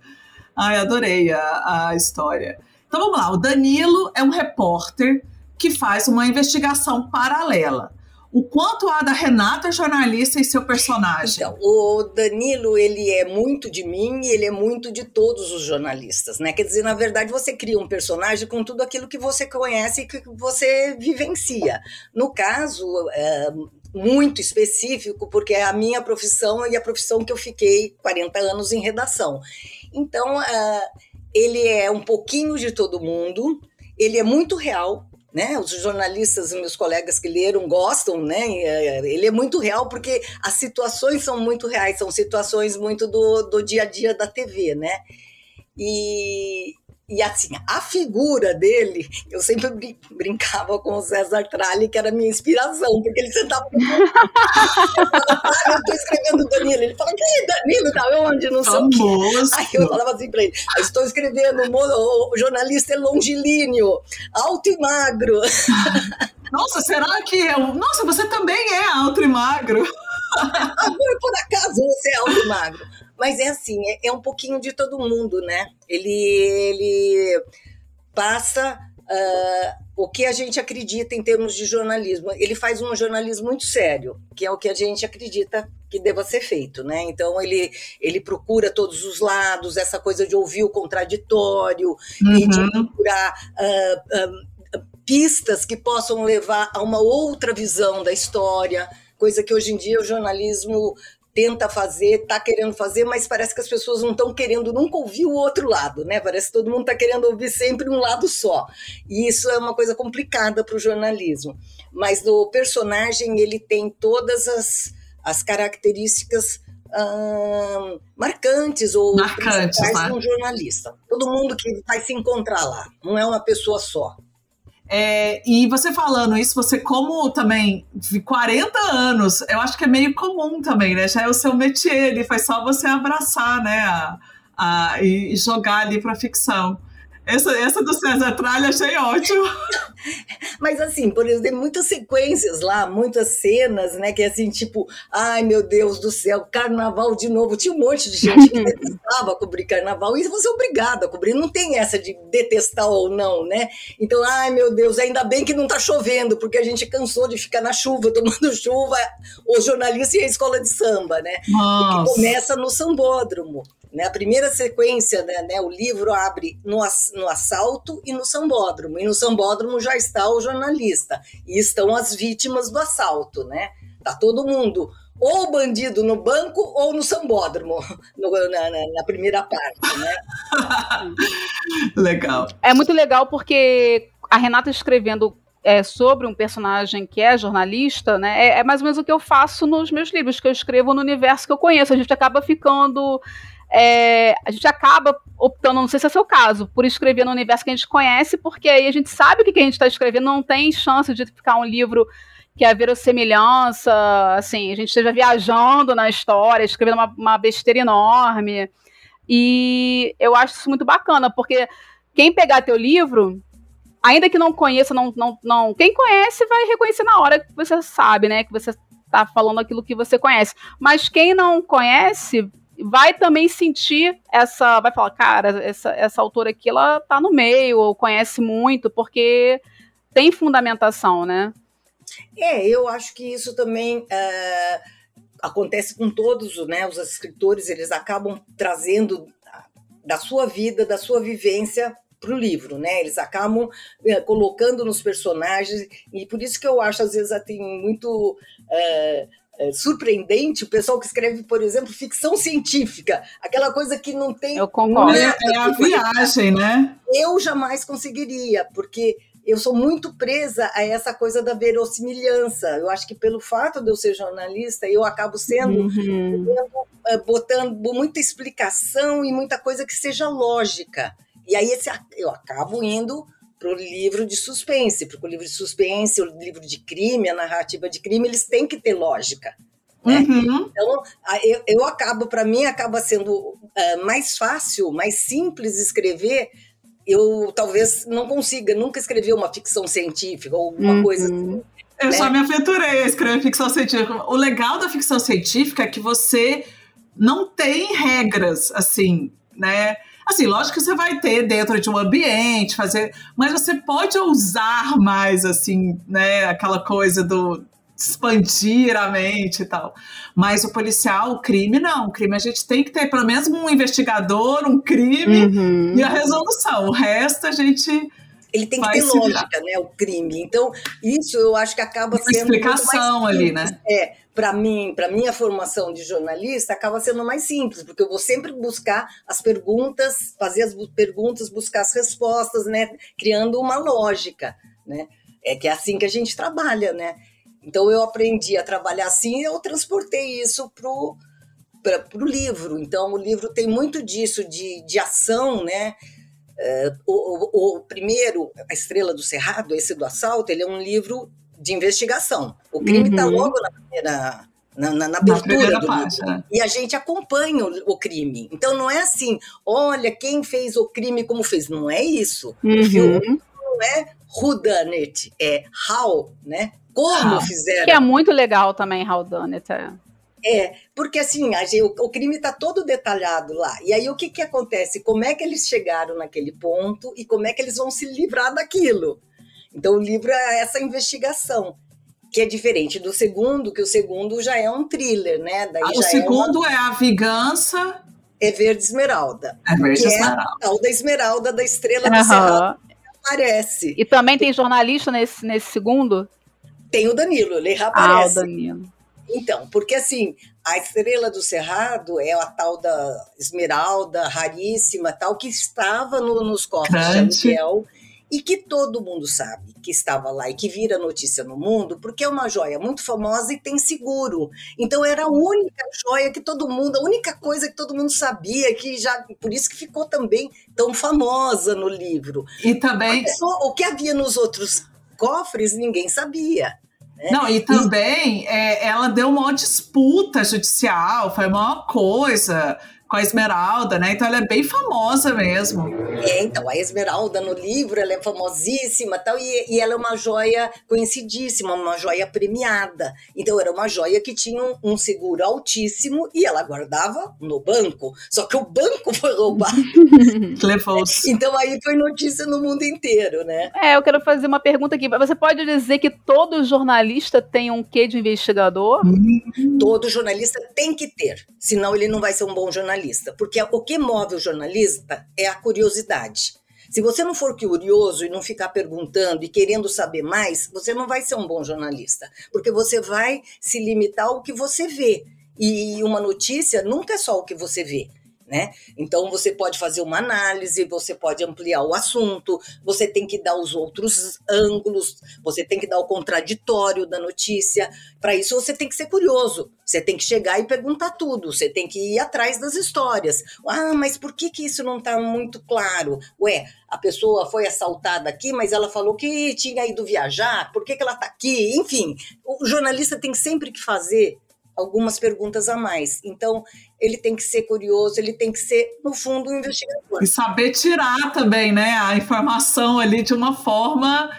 Ai, adorei a, a história. Então vamos lá, o Danilo é um repórter que faz uma investigação paralela. O quanto há da Renata jornalista e seu personagem? Então, o Danilo, ele é muito de mim e ele é muito de todos os jornalistas, né? Quer dizer, na verdade, você cria um personagem com tudo aquilo que você conhece e que você vivencia. No caso, é, muito específico, porque é a minha profissão e a profissão que eu fiquei 40 anos em redação. Então, uh, ele é um pouquinho de todo mundo, ele é muito real, né? Os jornalistas, meus colegas que leram, gostam, né? É, ele é muito real porque as situações são muito reais, são situações muito do, do dia a dia da TV, né? E, e assim, a figura dele, eu sempre brin brincava com o César Tralli, que era a minha inspiração, porque ele sentava. eu estou escrevendo Danilo. Ele fala, quem é Danilo? Tá onde? Não sei o quê. Aí eu falava assim para ele: estou escrevendo, o jornalista é longilíneo, alto e magro. Nossa, será que eu. Nossa, você também é alto e magro. Agora, por acaso, você é alto e magro. Mas é assim, é, é um pouquinho de todo mundo, né? Ele, ele passa uh, o que a gente acredita em termos de jornalismo. Ele faz um jornalismo muito sério, que é o que a gente acredita que deva ser feito, né? Então ele, ele procura todos os lados, essa coisa de ouvir o contraditório uhum. e de uhum. procurar uh, uh, pistas que possam levar a uma outra visão da história, coisa que hoje em dia o jornalismo tenta fazer, está querendo fazer, mas parece que as pessoas não estão querendo nunca ouvir o outro lado, né? Parece que todo mundo está querendo ouvir sempre um lado só. E isso é uma coisa complicada para o jornalismo. Mas o personagem ele tem todas as, as características hum, marcantes ou marcantes né? de um jornalista. Todo mundo que vai se encontrar lá, não é uma pessoa só. É, e você falando isso, você como também de 40 anos, eu acho que é meio comum também, né? Já é o seu métier, ele faz só você abraçar, né? A, a, e jogar ali para ficção. Essa, essa do César Tralha achei ótimo. Mas assim, por exemplo, tem muitas sequências lá, muitas cenas, né? Que é assim, tipo, ai meu Deus do céu, carnaval de novo. Tinha um monte de gente que detestava cobrir carnaval e você é obrigado a cobrir. Não tem essa de detestar ou não, né? Então, ai meu Deus, ainda bem que não tá chovendo, porque a gente cansou de ficar na chuva, tomando chuva, os jornalistas e a escola de samba, né? Que começa no sambódromo. Né? A primeira sequência, né, né, o livro abre no, no assalto e no sambódromo. E no sambódromo já está o jornalista. E estão as vítimas do assalto, né? Tá todo mundo ou bandido no banco ou no sambódromo, no, na, na, na, primeira parte, né? legal. É muito legal porque a Renata escrevendo é, sobre um personagem que é jornalista, né? É, é, mais ou menos o que eu faço nos meus livros, que eu escrevo no universo que eu conheço. A gente acaba ficando é, a gente acaba optando, não sei se é o seu caso, por escrever no universo que a gente conhece, porque aí a gente sabe o que, a gente está escrevendo, não tem chance de ficar um livro que a verossemelhança, assim, a gente esteja viajando na história, escrevendo uma, uma besteira enorme. E eu acho isso muito bacana, porque quem pegar teu livro, ainda que não conheça, não, não, não. Quem conhece vai reconhecer na hora que você sabe, né? Que você está falando aquilo que você conhece. Mas quem não conhece vai também sentir essa, vai falar, cara, essa, essa autora aqui, ela tá no meio, ou conhece muito, porque tem fundamentação, né? É, eu acho que isso também é, acontece com todos né, os escritores, eles acabam trazendo da sua vida, da sua vivência para o livro, né? Eles acabam é, colocando nos personagens, e por isso que eu acho, às vezes, tem muito. É, é, surpreendente o pessoal que escreve, por exemplo, ficção científica, aquela coisa que não tem. Eu concordo. É, é a viagem, né? Eu jamais conseguiria, porque eu sou muito presa a essa coisa da verossimilhança. Eu acho que pelo fato de eu ser jornalista, eu acabo sendo uhum. Botando muita explicação e muita coisa que seja lógica. E aí esse, eu acabo indo para o livro de suspense, porque o livro de suspense, o livro de crime, a narrativa de crime, eles têm que ter lógica. Né? Uhum. Então, eu, eu acabo, para mim, acaba sendo uh, mais fácil, mais simples escrever. Eu talvez não consiga nunca escrever uma ficção científica ou alguma uhum. coisa assim. Eu né? só me aventurei a escrever ficção científica. O legal da ficção científica é que você não tem regras, assim, né? Assim, lógico que você vai ter dentro de um ambiente, fazer, mas você pode usar mais, assim, né, aquela coisa do expandir a mente e tal. Mas o policial, o crime, não. O crime a gente tem que ter pelo menos um investigador, um crime uhum. e a resolução. O resto a gente. Ele tem que ter lógica, né? O crime. Então, isso eu acho que acaba Uma sendo. explicação ali, né? É, para mim, para minha formação de jornalista, acaba sendo mais simples, porque eu vou sempre buscar as perguntas, fazer as perguntas, buscar as respostas, né? Criando uma lógica, né? É que é assim que a gente trabalha, né? Então eu aprendi a trabalhar assim e eu transportei isso pro para o livro. Então o livro tem muito disso de, de ação, né? É, o, o, o, primeiro, A Estrela do Cerrado, esse do assalto, ele é um livro de investigação. O crime está uhum. logo na primeira. Na, na, na abertura na do livro. É. E a gente acompanha o, o, crime. Então não é assim, olha quem fez o crime como fez. Não é isso. Uhum. O filme não é who done it, é how, né? Como ah, fizeram. Que é muito legal também, how done it. É. É, porque assim, a, o, o, crime está todo detalhado lá. E aí o que, que acontece? Como é que eles chegaram naquele ponto e como é que eles vão se livrar daquilo? Então, o livro é essa investigação, que é diferente do segundo, que o segundo já é um thriller, né? Daí ah, o segundo é, uma... é, A Vingança. É Verde Esmeralda. É Verde que Esmeralda. É a tal da Esmeralda da Estrela uhum. do Cerrado. Aparece. E também tem jornalista nesse, nesse segundo? Tem o Danilo, ele reaparece. Ah, o Danilo. Então, porque assim, a estrela do Cerrado é a tal da esmeralda raríssima, tal que estava no, nos cofres Grande. de aluguel e que todo mundo sabe que estava lá e que vira notícia no mundo, porque é uma joia muito famosa e tem seguro. Então era a única joia que todo mundo, a única coisa que todo mundo sabia, que já por isso que ficou também tão famosa no livro. E também o que havia nos outros cofres ninguém sabia. Né? Não, e também e... É, ela deu uma disputa judicial, foi uma coisa com a Esmeralda, né? Então ela é bem famosa mesmo. É, então, a Esmeralda no livro, ela é famosíssima tal, e, e ela é uma joia conhecidíssima, uma joia premiada. Então era uma joia que tinha um, um seguro altíssimo e ela guardava no banco. Só que o banco foi roubado. Levou-se. então aí foi notícia no mundo inteiro, né? É, eu quero fazer uma pergunta aqui. Você pode dizer que todo jornalista tem um quê de investigador? Todo jornalista tem que ter, senão ele não vai ser um bom jornalista jornalista, porque o que move o jornalista é a curiosidade. Se você não for curioso e não ficar perguntando e querendo saber mais, você não vai ser um bom jornalista, porque você vai se limitar ao que você vê. E uma notícia nunca é só o que você vê. Né? Então você pode fazer uma análise, você pode ampliar o assunto, você tem que dar os outros ângulos, você tem que dar o contraditório da notícia. Para isso você tem que ser curioso, você tem que chegar e perguntar tudo, você tem que ir atrás das histórias. Ah, mas por que, que isso não está muito claro? Ué, a pessoa foi assaltada aqui, mas ela falou que tinha ido viajar, por que, que ela está aqui? Enfim, o jornalista tem sempre que fazer algumas perguntas a mais. Então, ele tem que ser curioso, ele tem que ser, no fundo, um investigador. E saber tirar também, né, a informação ali de uma forma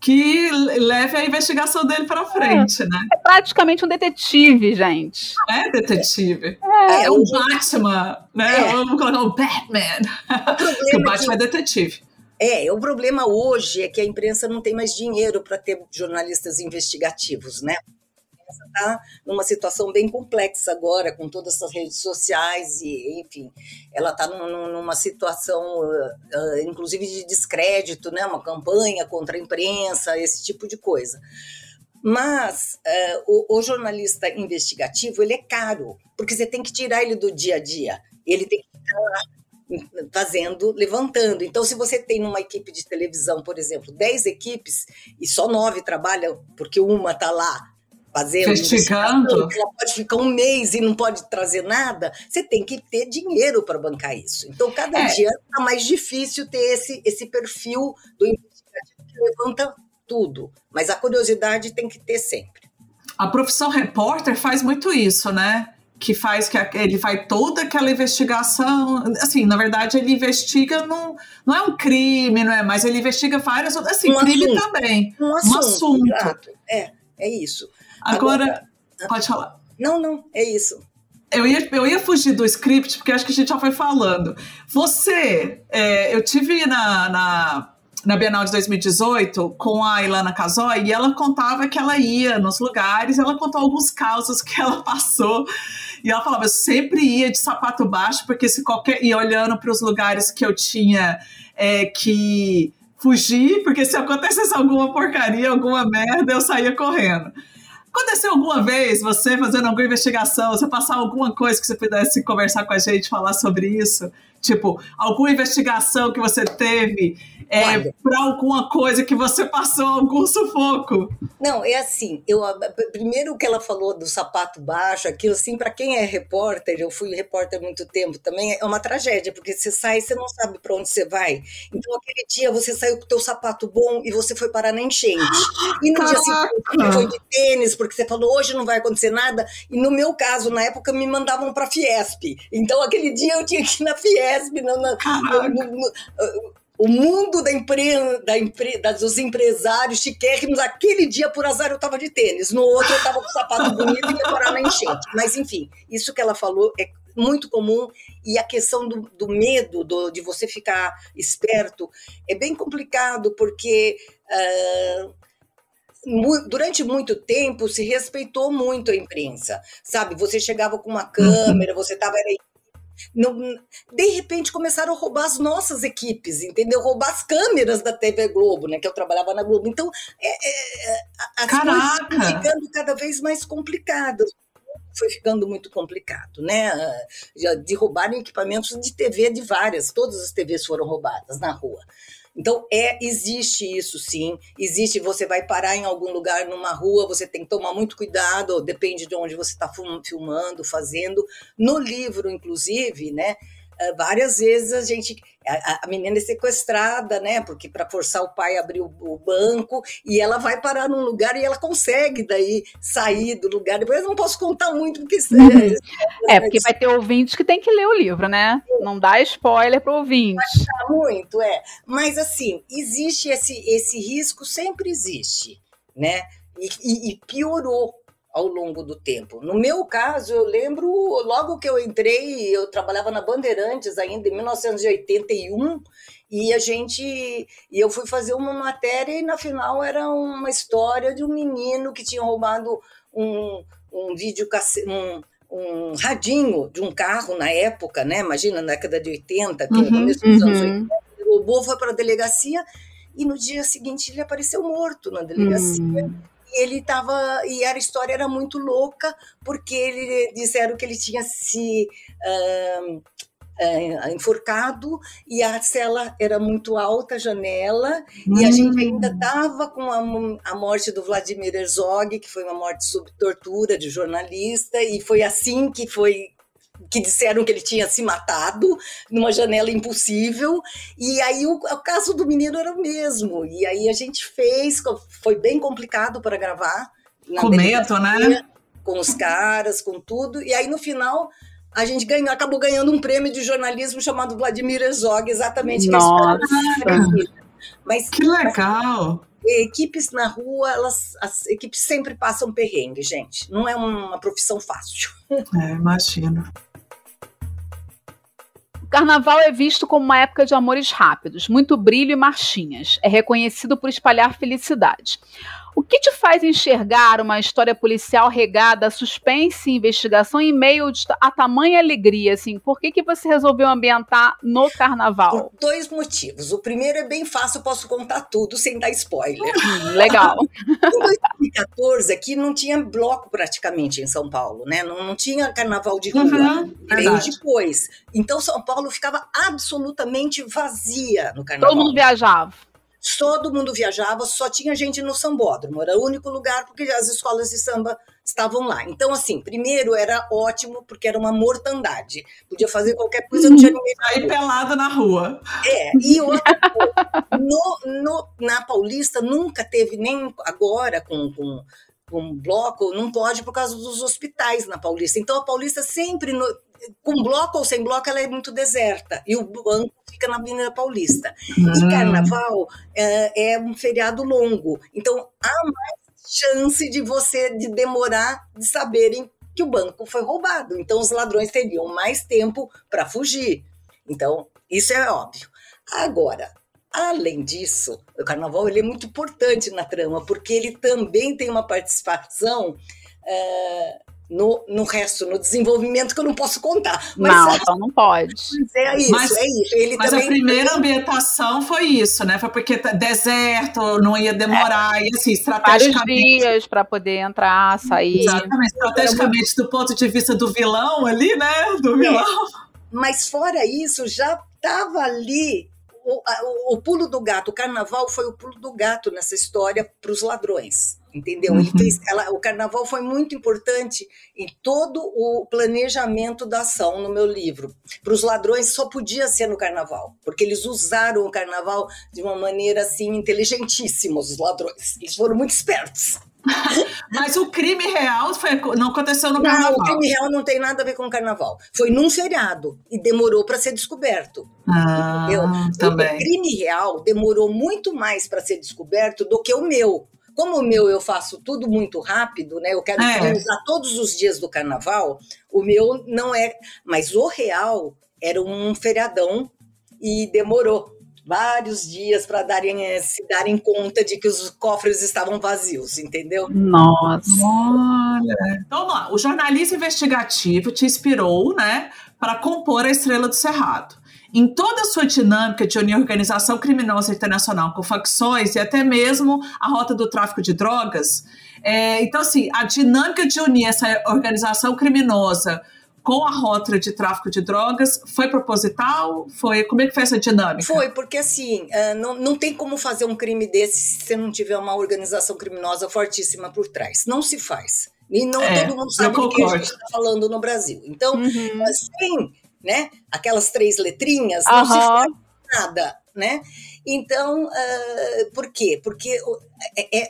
que leve a investigação dele para frente, é, né? É praticamente um detetive, gente. É detetive. É, é um Batman, né? É. Vamos colocar o Batman. O, o Batman é detetive. É, o problema hoje é que a imprensa não tem mais dinheiro para ter jornalistas investigativos, né? Está numa situação bem complexa agora, com todas essas redes sociais, e enfim, ela está numa situação, uh, inclusive, de descrédito, né? uma campanha contra a imprensa, esse tipo de coisa. Mas uh, o, o, jornalista investigativo ele é caro, porque você tem que tirar ele do dia a dia, ele tem que ficar lá fazendo, levantando. Então, se você tem numa equipe de televisão, por exemplo, 10 equipes e só nove trabalham porque uma está lá fazendo ela pode ficar um mês e não pode trazer nada, você tem que ter dinheiro para bancar isso. Então, cada é. dia está mais difícil ter esse, esse perfil do investigativo que levanta tudo. Mas a curiosidade tem que ter sempre. A profissão repórter faz muito isso, né? Que faz que ele vai toda aquela investigação. Assim, na verdade, ele investiga, não, não é um crime, não é? Mas ele investiga várias outras. Assim, um crime assunto. também. Um assunto. Um assunto. É, é isso. Agora, Agora, pode falar. Não, não, é isso. Eu ia, eu ia fugir do script, porque acho que a gente já foi falando. Você, é, eu tive na, na, na Bienal de 2018 com a Ilana Casoy e ela contava que ela ia nos lugares, ela contou alguns casos que ela passou e ela falava, eu sempre ia de sapato baixo porque se qualquer e olhando para os lugares que eu tinha é, que fugir, porque se acontecesse alguma porcaria, alguma merda, eu saía correndo. Aconteceu alguma vez você fazendo alguma investigação, você passar alguma coisa que você pudesse conversar com a gente, falar sobre isso? Tipo, alguma investigação que você teve é, para alguma coisa que você passou algum sufoco. Não, é assim, eu primeiro o que ela falou do sapato baixo, aquilo assim, para quem é repórter, eu fui repórter há muito tempo também, é uma tragédia, porque você sai, você não sabe para onde você vai. Então aquele dia você saiu com o teu sapato bom e você foi parar na enchente. E no Caraca. dia seguinte você foi de tênis, porque você falou, hoje não vai acontecer nada. E no meu caso, na época, me mandavam para Fiesp. Então aquele dia eu tinha que ir na Fiesp, no, o mundo da empresa, da empre, dos empresários chiquérrimos, aquele dia, por azar, eu estava de tênis, no outro eu estava com sapato bonito e ia parar na enchente. Mas, enfim, isso que ela falou é muito comum e a questão do, do medo do, de você ficar esperto é bem complicado, porque uh, durante muito tempo se respeitou muito a imprensa, sabe? Você chegava com uma uhum. câmera, você estava não, de repente começaram a roubar as nossas equipes, entendeu? Roubar as câmeras da TV Globo, né? Que eu trabalhava na Globo. Então, é, é, é as Caraca. coisas estão ficando cada vez mais complicadas. Foi ficando muito complicado, né? De roubarem equipamentos de TV de várias, todas as TVs foram roubadas na rua. Então, é existe isso sim. Existe, você vai parar em algum lugar numa rua, você tem que tomar muito cuidado, depende de onde você está filmando, fazendo. No livro, inclusive, né? Eh, várias vezes a gente a, a menina é sequestrada, né? Porque para forçar o pai a abrir o, o, banco e ela vai parar num lugar e ela consegue daí sair do lugar. Depois eu não posso contar muito porque uhum. é, é porque vai ter ouvintes que tem que ler o livro, né? Não dá spoiler para ouvinte. muito, é. Mas assim existe esse esse risco sempre existe, né? e, e, e piorou ao longo do tempo. No meu caso, eu lembro, logo que eu entrei, eu trabalhava na Bandeirantes ainda em 1981, e a gente e eu fui fazer uma matéria e na final era uma história de um menino que tinha roubado um, um vídeo um, um radinho de um carro na época, né? Imagina, na década de 80, que uhum, no começo dos uhum. anos 80, ele roubou, foi para a delegacia e no dia seguinte ele apareceu morto na delegacia. Uhum ele estava e a história era muito louca porque ele disseram que ele tinha se uh, uh, enforcado e a cela era muito alta, a janela hum. e a gente ainda estava com a, a, morte do Vladimir Herzog que foi uma morte sob tortura de jornalista e foi assim que foi que disseram que ele tinha se matado numa janela impossível. E aí o, o, caso do menino era o mesmo. E aí a gente fez, foi bem complicado para gravar. Comento, né? Com os caras, com tudo. E aí no final a gente ganhou, acabou ganhando um prêmio de jornalismo chamado Vladimir Herzog, exatamente. Nossa! Mas, que legal! equipes na rua, elas, as equipes sempre passam perrengue, gente. Não é uma profissão fácil. É, imagino. O carnaval é visto como uma época de amores rápidos, muito brilho e marchinhas. É reconhecido por espalhar felicidade. O que te faz enxergar uma história policial regada a suspense e investigação em meio a tamanha alegria? Assim, por que, que você resolveu ambientar no carnaval? Por dois motivos. O primeiro é bem fácil, eu posso contar tudo sem dar spoiler. Legal. em 2014, aqui não tinha bloco praticamente em São Paulo, né? Não, não tinha carnaval de rua. Uhum, veio depois. Então São Paulo ficava absolutamente vazia no carnaval. Todo mundo viajava todo mundo viajava, só tinha gente no sambódromo, era o único lugar porque as escolas de samba estavam lá. Então, assim, primeiro era ótimo porque era uma mortandade, podia fazer qualquer coisa, não tinha ninguém. Aí pelada na rua. É, e outra no, no, na Paulista nunca teve, nem agora com, com com bloco, não pode por causa dos hospitais na Paulista. Então a Paulista sempre no, com bloco ou sem bloco, ela é muito deserta. E o banco fica na Avenida Paulista. E carnaval é, é, um feriado longo. Então, há mais chance de você de demorar de saberem que o banco foi roubado. Então, os ladrões teriam mais tempo para fugir. Então, isso é óbvio. Agora, Além disso, o carnaval ele é muito importante na trama, porque ele também tem uma participação uh, no, no resto, no desenvolvimento que eu não posso contar. Mas, não, então não pode. É isso, mas, é isso. Ele mas também, a primeira ambientação foi isso, né? Foi porque deserto, não ia demorar, é, e assim, estrategicamente. Vários dias para poder entrar, sair. Exatamente, estrategicamente, do ponto de vista do vilão ali, né? Do é. vilão. É. Mas fora isso, já estava ali o, o, o, pulo do gato, o carnaval foi o pulo do gato nessa história para os ladrões, entendeu? Uhum. Fez, ela, o carnaval foi muito importante em todo o planejamento da ação no meu livro. Para os ladrões só podia ser no carnaval, porque eles usaram o carnaval de uma maneira assim inteligentíssima, os ladrões. Eles foram muito espertos. Mas o crime real foi, não aconteceu no carnaval. Não, o crime real não tem nada a ver com o carnaval. Foi num feriado e demorou para ser descoberto. Ah, entendeu? Também. O crime real demorou muito mais para ser descoberto do que o meu. Como o meu eu faço tudo muito rápido, né? Eu quero é. usar todos os dias do carnaval. O meu não é, mas o real era um feriadão e demorou vários dias para darem, eh, se darem conta de que os cofres estavam vazios, entendeu? Nossa. Olha. Então, vamos lá. O jornalista investigativo te inspirou, né, para compor a Estrela do Cerrado. Em toda a sua dinâmica de unir organização criminosa internacional com facções e até mesmo a rota do tráfico de drogas, é, então, assim, a dinâmica de unir essa organização criminosa com a rota de tráfico de drogas foi proposital? Foi como é que foi essa dinâmica? Foi porque assim ah, não, não tem como fazer um crime desse se você não tiver uma organização criminosa fortíssima por trás. Não se faz. E não é, todo mundo sabe o que a gente está falando no Brasil. Então, uhum. sem né, aquelas três letrinhas, não se faz nada, né? Então, uh, por quê? Porque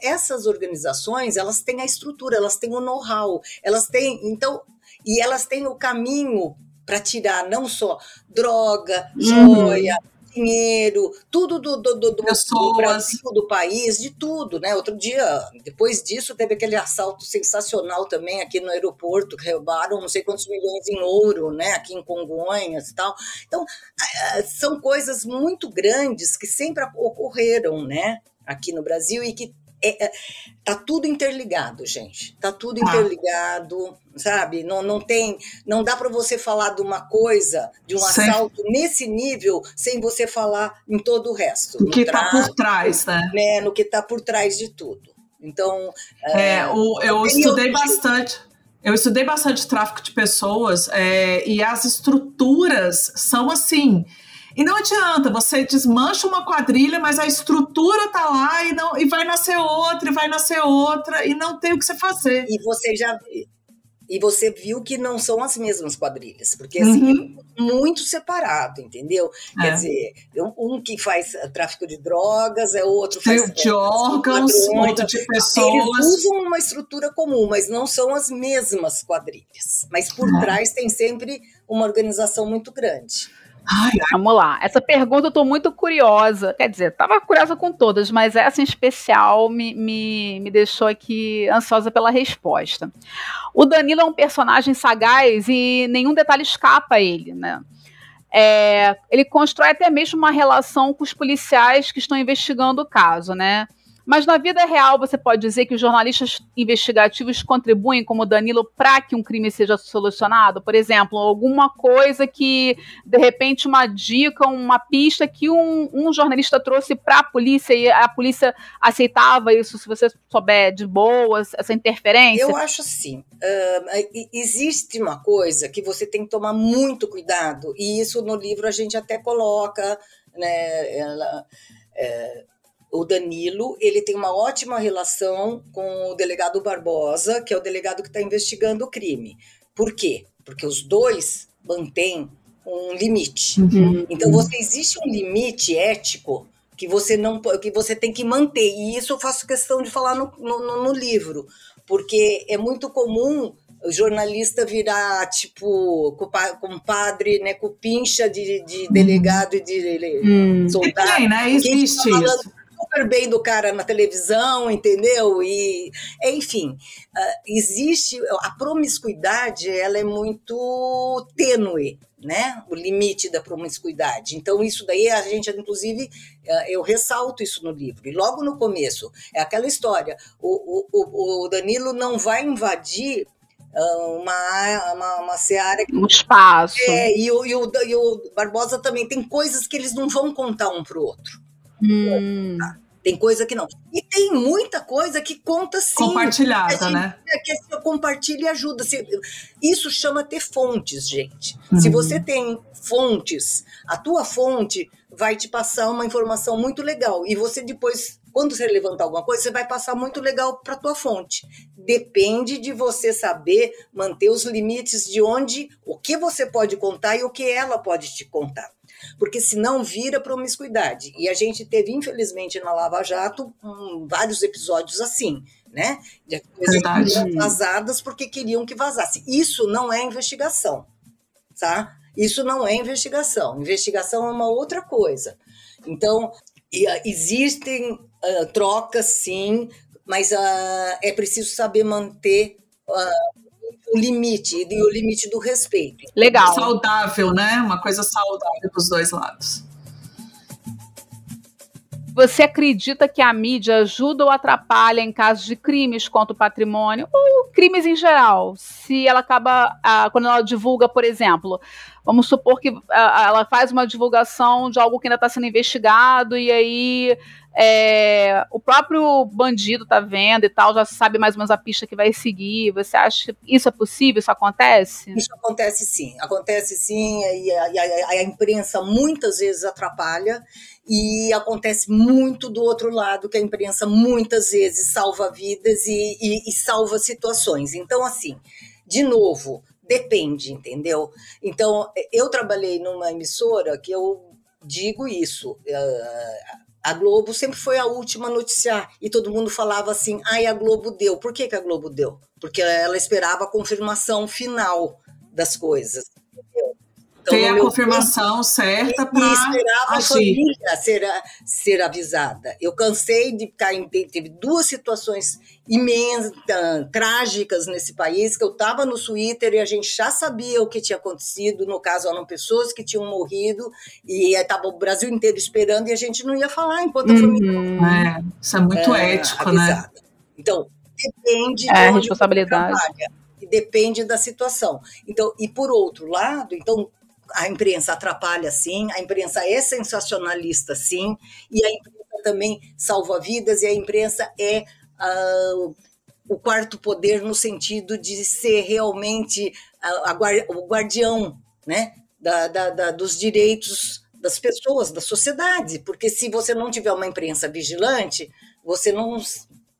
essas organizações, elas têm a estrutura, elas têm o know-how, elas têm, então, e elas têm o caminho para tirar não só droga, uhum. joia, dinheiro, tudo do, do, do, do, do, Brasil, do país, de tudo, né? Outro dia, depois disso, teve aquele assalto sensacional também aqui no aeroporto, que roubaram não sei quantos milhões em ouro, né? Aqui em Congonhas e tal. Então, são coisas muito grandes que sempre ocorreram, né? Aqui no Brasil e que é, é, tá tudo interligado, gente. Tá tudo ah. interligado, sabe? Não, não tem, não dá para você falar de uma coisa, de um Sim. assalto nesse nível, sem você falar em todo o resto. O que está por trás, né? né? No que está por trás de tudo. Então, é, é o, eu estudei bastante. Eu estudei bastante tráfico de pessoas é, e as estruturas são assim e não adianta, você desmancha uma quadrilha, mas a estrutura tá lá e, não, e vai nascer outra, e vai nascer outra, e não tem o que você fazer. E você já. E você viu que não são as mesmas quadrilhas, porque assim, uhum. é muito separado, entendeu? É. Quer dizer, um que faz tráfico de drogas, é outro faz de órgãos, outro de pessoas. Eles usam uma estrutura comum, mas não são as mesmas quadrilhas. Mas por é. trás tem sempre uma organização muito grande. Ai, ai. Vamos lá. Essa pergunta eu tô muito curiosa. Quer dizer, tava curiosa com todas, mas essa em especial me, me, me deixou aqui ansiosa pela resposta. O Danilo é um personagem sagaz e nenhum detalhe escapa a ele, né? É, ele constrói até mesmo uma relação com os policiais que estão investigando o caso, né? Mas na vida real, você pode dizer que os jornalistas investigativos contribuem, como Danilo, para que um crime seja solucionado? Por exemplo, alguma coisa que, de repente, uma dica, uma pista que um, um jornalista trouxe para a polícia e a polícia aceitava isso, se você souber de boas, essa interferência? Eu acho assim. Uh, existe uma coisa que você tem que tomar muito cuidado, e isso no livro a gente até coloca, né? Ela, é, o Danilo, ele tem uma ótima relação com o delegado Barbosa, que é o delegado que está investigando o crime. Por quê? Porque os dois mantêm um limite. Uhum. Então, você existe um limite ético que você não que você tem que manter. E isso eu faço questão de falar no, no, no livro, porque é muito comum o jornalista virar, tipo, compadre, né, cupincha de, de delegado e de, de hum. soldado. Tem, né? Existe tá isso super bem do cara na televisão, entendeu? E, enfim, uh, existe a promiscuidade, ela é muito tênue, né? O limite da promiscuidade. Então, isso daí a gente, inclusive, uh, eu ressalto isso no livro. E logo no começo, é aquela história: o, o, o Danilo não vai invadir uma, uma, uma seara. Um espaço. É, e o, e, o, e o Barbosa também tem coisas que eles não vão contar um para o outro. Hum. Tem coisa que não. E tem muita coisa que conta sim. Compartilhada, gente, né? Que você compartilha e ajuda. Isso chama ter fontes, gente. Uhum. Se você tem fontes, a tua fonte vai te passar uma informação muito legal. E você depois, quando você levantar alguma coisa, você vai passar muito legal para a tua fonte. Depende de você saber manter os limites de onde, o que você pode contar e o que ela pode te contar porque senão vira promiscuidade. E a gente teve, infelizmente, na Lava Jato, um, vários episódios assim, né? De coisas vazadas porque queriam que vazasse. Isso não é investigação, tá? Isso não é investigação. Investigação é uma outra coisa. Então, existem uh, trocas, sim, mas uh, é preciso saber manter uh, o limite e o limite do respeito. Legal. Saudável, né? Uma coisa saudável dos dois lados. Você acredita que a mídia ajuda ou atrapalha em casos de crimes contra o patrimônio ou crimes em geral? Se ela acaba, ah, quando ela divulga, por exemplo, vamos supor que ah, ela faz uma divulgação de algo que ainda está sendo investigado e aí é, o próprio bandido tá vendo e tal, já sabe mais ou menos a pista que vai seguir. Você acha que isso é possível? Isso acontece? Isso acontece sim, acontece sim, e a, a, a imprensa muitas vezes atrapalha, e acontece muito do outro lado, que a imprensa muitas vezes salva vidas e, e, e salva situações. Então, assim, de novo, depende, entendeu? Então, eu trabalhei numa emissora que eu digo isso. Uh, a Globo sempre foi a última a noticiar e todo mundo falava assim: ai, a Globo deu. Por que, que a Globo deu? Porque ela esperava a confirmação final das coisas. Então, Ter a confirmação tempo, certa para esperava agir. a família ser, ser avisada. Eu cansei de ficar em, teve duas situações imensas, trágicas nesse país, que eu estava no Twitter e a gente já sabia o que tinha acontecido, no caso eram pessoas que tinham morrido e estava o Brasil inteiro esperando e a gente não ia falar enquanto a uhum. família... É, isso é muito é, ético, né? avisada. né? Então, depende é, de responsabilidade. E depende da situação. Então, e por outro lado, então a imprensa atrapalha sim, a imprensa é sensacionalista sim, e a imprensa também salva vidas, e a imprensa é uh, o quarto poder no sentido de ser realmente a, a, o guardião né, da, da, da, dos direitos das pessoas, da sociedade, porque se você não tiver uma imprensa vigilante, você não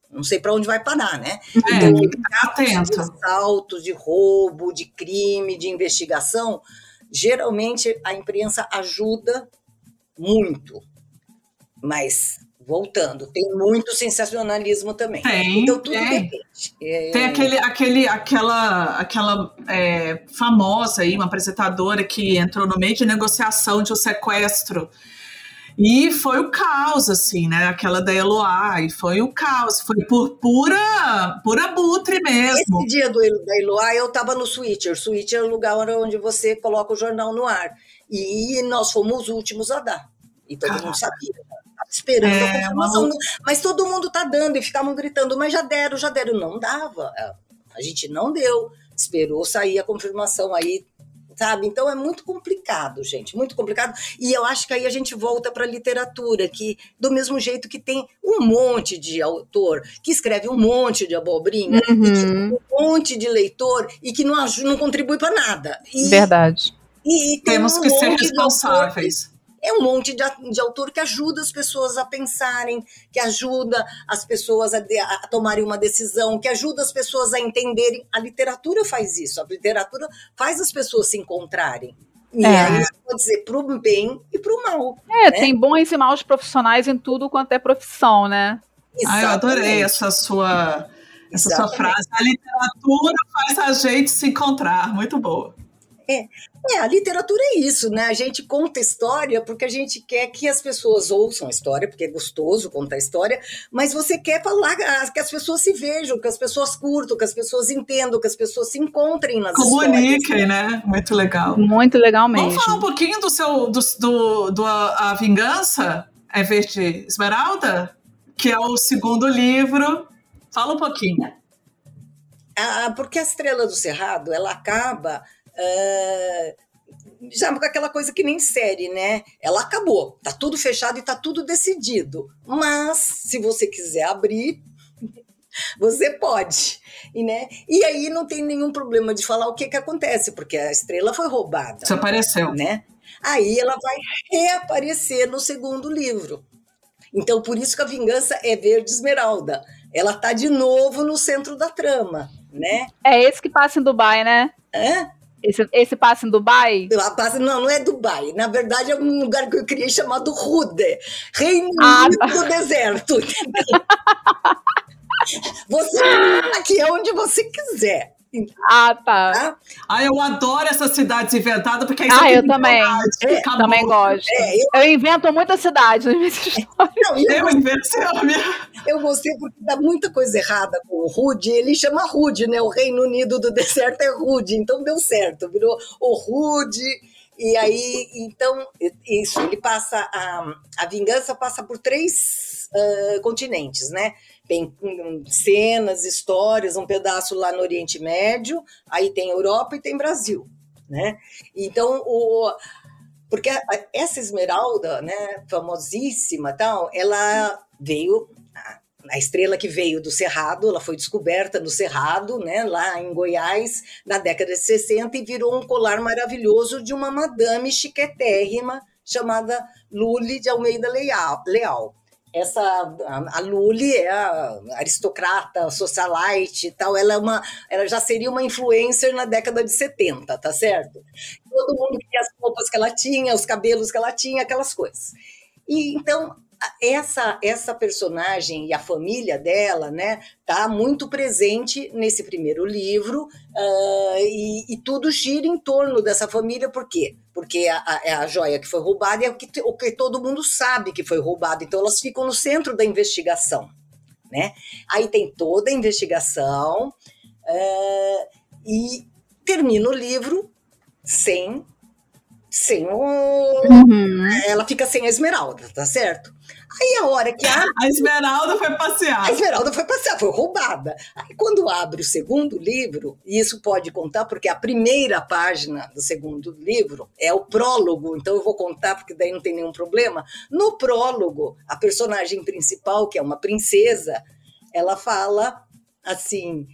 não sei para onde vai parar, né? É, então, atento. De assalto, de roubo, de crime, de investigação, Geralmente a imprensa ajuda muito, mas voltando, tem muito sensacionalismo também. Tem, então tudo tem. depende. É... Tem aquele, aquele, aquela, aquela é, famosa aí, uma apresentadora que entrou no meio de negociação de um sequestro e foi o caos, assim, né? Aquela da Eloá, e foi o caos, foi por pura, pura butre mesmo. Esse dia do, da Eloá, eu estava no Switcher. Switcher é o lugar onde você coloca o jornal no ar. E nós fomos os últimos a dar. E todo Caraca. mundo sabia. esperando é, a confirmação. Uma... Mas todo mundo tá dando e ficavam gritando, mas já deram, já deram. Não dava. A gente não deu. Esperou sair a confirmação aí sabe? Então é muito complicado, gente, muito complicado. E eu acho que aí a gente volta para a literatura, que do mesmo jeito que tem um monte de autor que escreve um monte de abobrinha, uhum. um monte de leitor e que não, não contribui para nada. E, Verdade. E, e Temos um que ser responsáveis é um monte de, de, autor que ajuda as pessoas a pensarem, que ajuda as pessoas a, de, a, tomarem uma decisão, que ajuda as pessoas a entenderem. A literatura faz isso, a literatura faz as pessoas se encontrarem. E é. aí pode dizer para o bem e para o mal. É, né? tem bons e maus profissionais em tudo quanto é profissão, né? Ah, eu adorei essa sua, essa sua frase. A literatura faz a gente se encontrar. Muito boa. É, é, a literatura é isso, né? A gente conta história porque a gente quer que as pessoas ouçam a história, porque é gostoso contar a história, mas você quer falar que as pessoas se vejam, que as pessoas curtam, que as pessoas entendam, que as pessoas se encontrem nas Comuniquem, histórias. né? Muito legal. Muito legal mesmo. Vamos falar um pouquinho do seu, do, do, do a, a Vingança? É Verde Esmeralda? Que é o segundo livro. Fala um pouquinho. Ah, porque a Estrela do Cerrado, ela acaba uh, já com aquela coisa que nem série, né? Ela acabou, tá tudo fechado e tá tudo decidido. Mas se você quiser abrir, você pode. E, né? e aí não tem nenhum problema de falar o que, que acontece, porque a estrela foi roubada. Desapareceu. Né? Aí ela vai reaparecer no segundo livro. Então, por isso que a vingança é verde esmeralda. Ela tá de novo no centro da trama, né? É esse que passa em Dubai, né? Hã? Esse, esse passa em Dubai? Passa, não, não é Dubai. Na verdade, é um lugar que eu criei chamado Rude Reino ah, tá. do Deserto. você aqui é onde você quiser. Ah, tá. tá. Ah, eu adoro essas cidades inventadas, porque aí Ah, eu também. É, também gosto. É, eu... eu... invento muita cidade nas minhas histórias. Não, eu, eu invento Eu gostei porque dá muita coisa errada com o Rude. Ele chama Rude, né? O Reino Unido do deserto é Rude, então deu certo. Virou o Rude. E aí, então, isso, ele passa. A, a vingança passa por três uh, continentes, né? Tem cenas, histórias, um pedaço lá no Oriente Médio, aí tem Europa e tem Brasil, né? Então, o, porque essa esmeralda, né, famosíssima, tal, ela veio a estrela que veio do Cerrado, ela foi descoberta no Cerrado, né, lá em Goiás, na década de 60 e virou um colar maravilhoso de uma madame chiquetérrima chamada Luli de Almeida Leal essa a, Lully é a aristocrata, socialite e tal, ela é uma ela já seria uma influencer na década de 70, tá certo? Todo mundo queria as roupas que ela tinha, os cabelos que ela tinha, aquelas coisas. E então essa essa personagem e a família dela, né, tá muito presente nesse primeiro livro uh, e, e, tudo gira em torno dessa família, por quê? Porque a, a, é a joia que foi roubada é o que, o que todo mundo sabe que foi roubado, então elas ficam no centro da investigação, né? Aí tem toda a investigação uh, e termina o livro sem sem o. Uhum. Ela fica sem a esmeralda, tá certo? Aí a hora que a. A esmeralda foi passear. A esmeralda foi passear, foi roubada. Aí quando abre o segundo livro, e isso pode contar, porque a primeira página do segundo livro é o prólogo, então eu vou contar, porque daí não tem nenhum problema. No prólogo, a personagem principal, que é uma princesa, ela fala assim.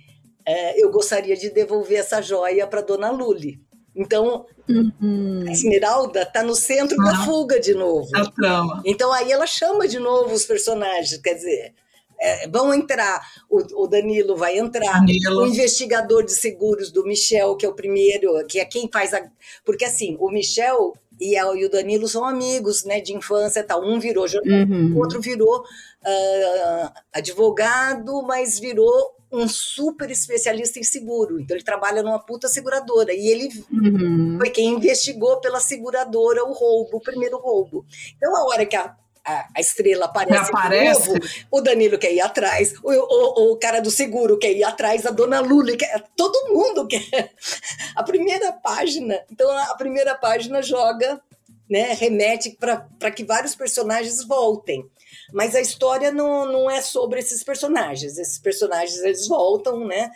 É, eu gostaria de devolver essa joia para Dona Luli. Então, uhum. a Esmeralda está no centro da fuga de novo. A trama. Então, aí ela chama de novo os personagens, quer dizer, é, vão entrar, o, o, Danilo vai entrar, Danilo. o investigador de seguros do Michel, que é o primeiro, que é quem faz a. Porque assim, o Michel e, a, e o Danilo são amigos né, de infância, tá? um virou jornalista, uhum. o outro virou uh, advogado, mas virou um super especialista em seguro. Então ele trabalha numa puta seguradora e ele uhum. foi quem investigou pela seguradora o roubo, o primeiro roubo. Então a hora que a, a, a estrela aparece, aparece. Novo, o Danilo quer ir atrás, o, o, o, cara do seguro quer ir atrás, a dona Lula quer, todo mundo quer. A primeira página, então a primeira página joga, né, remete para que vários personagens voltem. Mas a história não, não é sobre esses personagens. Esses personagens eles voltam, né?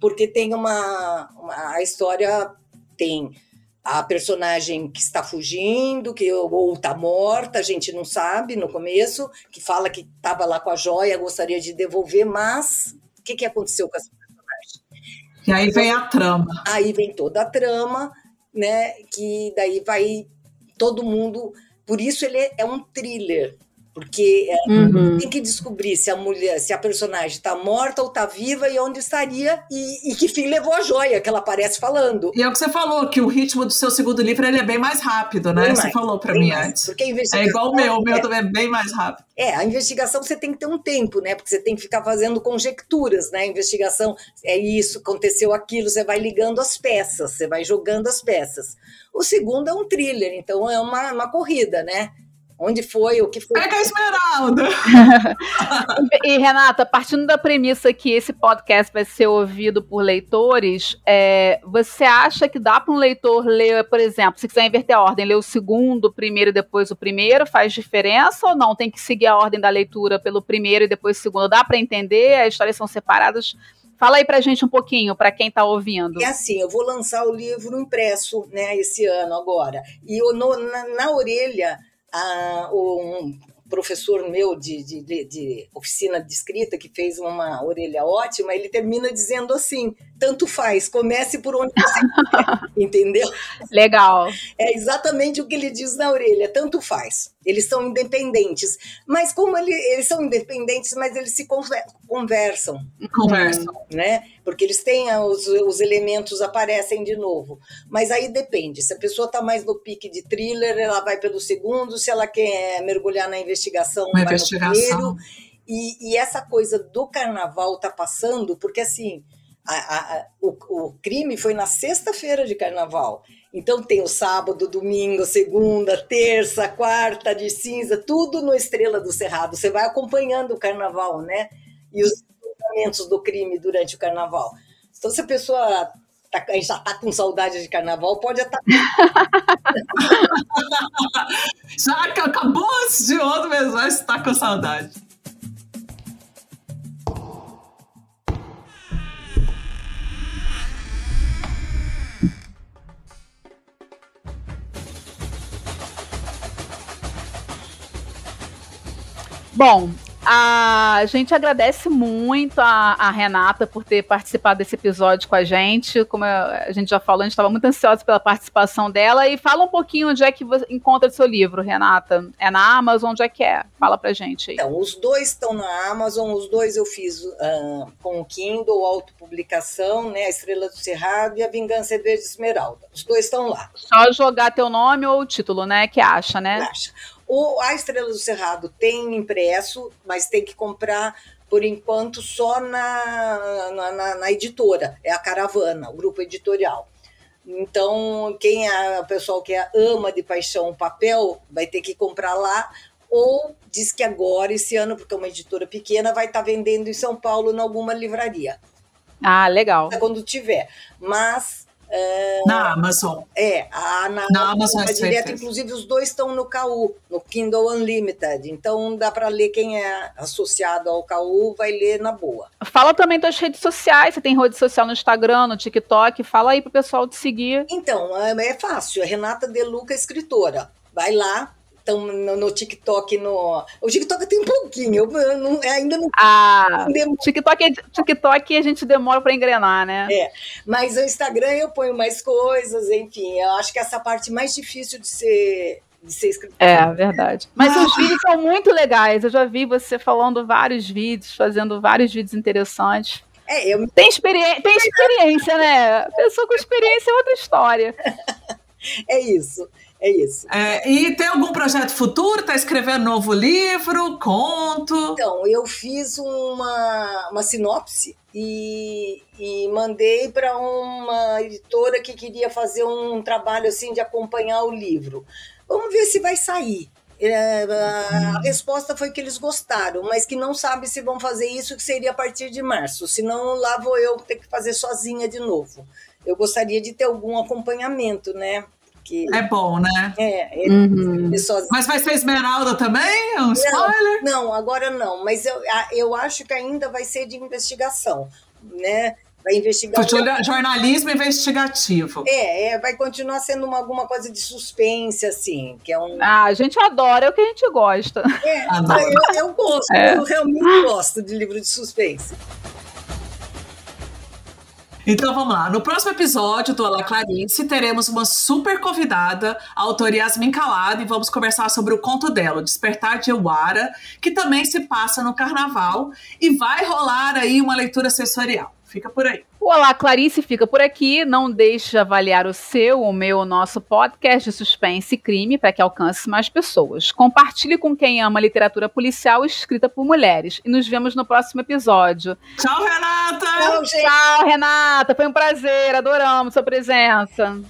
Porque tem uma, uma a história tem a personagem que está fugindo, que ou está morta, a gente não sabe no começo, que fala que estava lá com a joia, gostaria de devolver, mas o que, que aconteceu com essa personagem? E aí vem a trama. Aí vem toda a trama, né? Que daí vai todo mundo. Por isso ele é um thriller, Porque é, uhum. tem que descobrir se a mulher, se a personagem está morta ou está viva e onde estaria e, e, que fim levou a joia que ela aparece falando. E é o que você falou, que o ritmo do seu segundo livro ele é bem mais rápido, né? você falou para mim mais, antes. Porque é igual o meu, o meu é, também é bem mais rápido. É, a investigação você tem que ter um tempo, né? Porque você tem que ficar fazendo conjecturas, né? A investigação é isso, aconteceu aquilo, você vai ligando as peças, você vai jogando as peças. O segundo é um thriller, então é uma, uma corrida, né? Onde foi, o que foi. Pega a Esmeralda! e, Renata, partindo da premissa que esse podcast vai ser ouvido por leitores, é, você acha que dá para um leitor ler, por exemplo, se quiser inverter a ordem, ler o segundo, o primeiro e depois o primeiro, faz diferença ou não? Tem que seguir a ordem da leitura pelo primeiro e depois o segundo? Dá para entender? As histórias são separadas? Fala aí pra gente um pouquinho, para quem está ouvindo. É assim, eu vou lançar o livro impresso, né, esse ano agora. E eu, no, na, na orelha a, um professor meu de, de, de, oficina de escrita, que fez uma orelha ótima, ele termina dizendo assim: tanto faz, comece por onde você quer, entendeu? Legal. É exatamente o que ele diz na orelha: tanto faz. Eles são independentes. Mas como ele, eles são independentes, mas eles se conversam. Conversam. Né? Porque eles têm os, os elementos, aparecem de novo. Mas aí depende. Se a pessoa está mais no pique de thriller, ela vai pelo segundo. Se ela quer mergulhar na investigação, Uma vai investigação. no primeiro. E, e, essa coisa do carnaval tá passando, porque assim, a, a, o, o crime foi na sexta-feira de carnaval. Então tem o sábado, domingo, segunda, terça, quarta de cinza, tudo no Estrela do Cerrado. Você vai acompanhando o carnaval, né? E os comportamentos do crime durante o carnaval. Então, se a pessoa tá, já está com saudade de carnaval, pode estar. já acabou de mesmo, mas está com saudade. Bom, a gente agradece muito a, a, Renata por ter participado desse episódio com a gente. Como a gente já falou, a gente estava muito ansiosa pela participação dela. E fala um pouquinho onde é que você encontra o seu livro, Renata. É na Amazon? Onde é que é? Fala pra gente aí. Então, os dois estão na Amazon. Os dois eu fiz uh, com o Kindle, autopublicação, né? A Estrela do Cerrado e a Vingança Verde Esmeralda. Os dois estão lá. Só jogar teu nome ou o título, né? Que acha, né? Acha. O, a Estrela do Cerrado tem impresso, mas tem que comprar por enquanto só na, na, na, editora, é a Caravana, o grupo editorial. Então, quem é o pessoal que ama de paixão o papel vai ter que comprar lá, ou diz que agora, esse ano, porque é uma editora pequena, vai estar tá vendendo em São Paulo em alguma livraria. Ah, legal. Quando tiver. Mas na Amazon. É, a, na, na Amazon é direto, inclusive os dois estão no KU, no Kindle Unlimited. Então dá para ler quem é associado ao KU, vai ler na boa. Fala também das redes sociais, você tem rede social no Instagram, no TikTok, fala aí pro pessoal te seguir. Então, é, é fácil, é Renata Deluca Escritora. Vai lá, estão no, no, TikTok, no. O TikTok tem um pouquinho, eu, eu não, ainda não. Ah, TikTok, TikTok a gente demora para engrenar, né? É, mas o Instagram eu ponho mais coisas, enfim, eu acho que essa parte mais difícil de ser. De ser escritor. É, verdade. Mas ah. os vídeos são muito legais. Eu já vi você falando vários vídeos, fazendo vários vídeos interessantes. É, eu... tem, experi tem experiência, né? Pessoa com experiência é outra história. é isso. É isso. É, e tem algum projeto futuro? Está escrevendo novo livro, conto? Então, eu fiz uma, uma sinopse e, e mandei para uma editora que queria fazer um trabalho assim de acompanhar o livro. Vamos ver se vai sair. É, a resposta foi que eles gostaram, mas que não sabe se vão fazer isso, que seria a partir de março. Senão lá vou eu ter que fazer sozinha de novo. Eu gostaria de ter algum acompanhamento, né? Que. É bom, né? É, ele, uhum. Mas vai ser Esmeralda também? É um spoiler? Não, não, agora não. Mas eu, eu acho que ainda vai ser de investigação, né? Vai investigar. Jornalismo investigativo. É, é, vai continuar sendo uma, alguma coisa de suspense, assim, que é um. Ah, a gente adora, é o que a gente gosta. É, eu, eu gosto, é. eu realmente gosto de livro de suspense. Então vamos lá. No próximo episódio do Olá Clarice, teremos uma super convidada, a autora Yasmin Calado, e vamos conversar sobre o conto dela, Despertar de Euara, que também se passa no carnaval e vai rolar aí uma leitura sensorial. Fica por aí. Olá Clarice fica por aqui. Não deixe de avaliar o seu, o meu, o nosso podcast de suspense e crime para que alcance mais pessoas. Compartilhe com quem ama literatura policial escrita por mulheres. E nos vemos no próximo episódio. Tchau, Renata! Tchau, Tchau Renata! Foi um prazer, adoramos sua presença.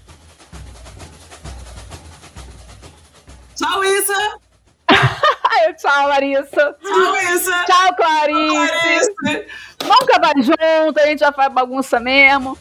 Tchau, Isa! Tchau, Larissa. Tchau, Isa. Tchau, Clarice. Tchau, Clarice. Vamos acabar junto, a gente já faz bagunça mesmo.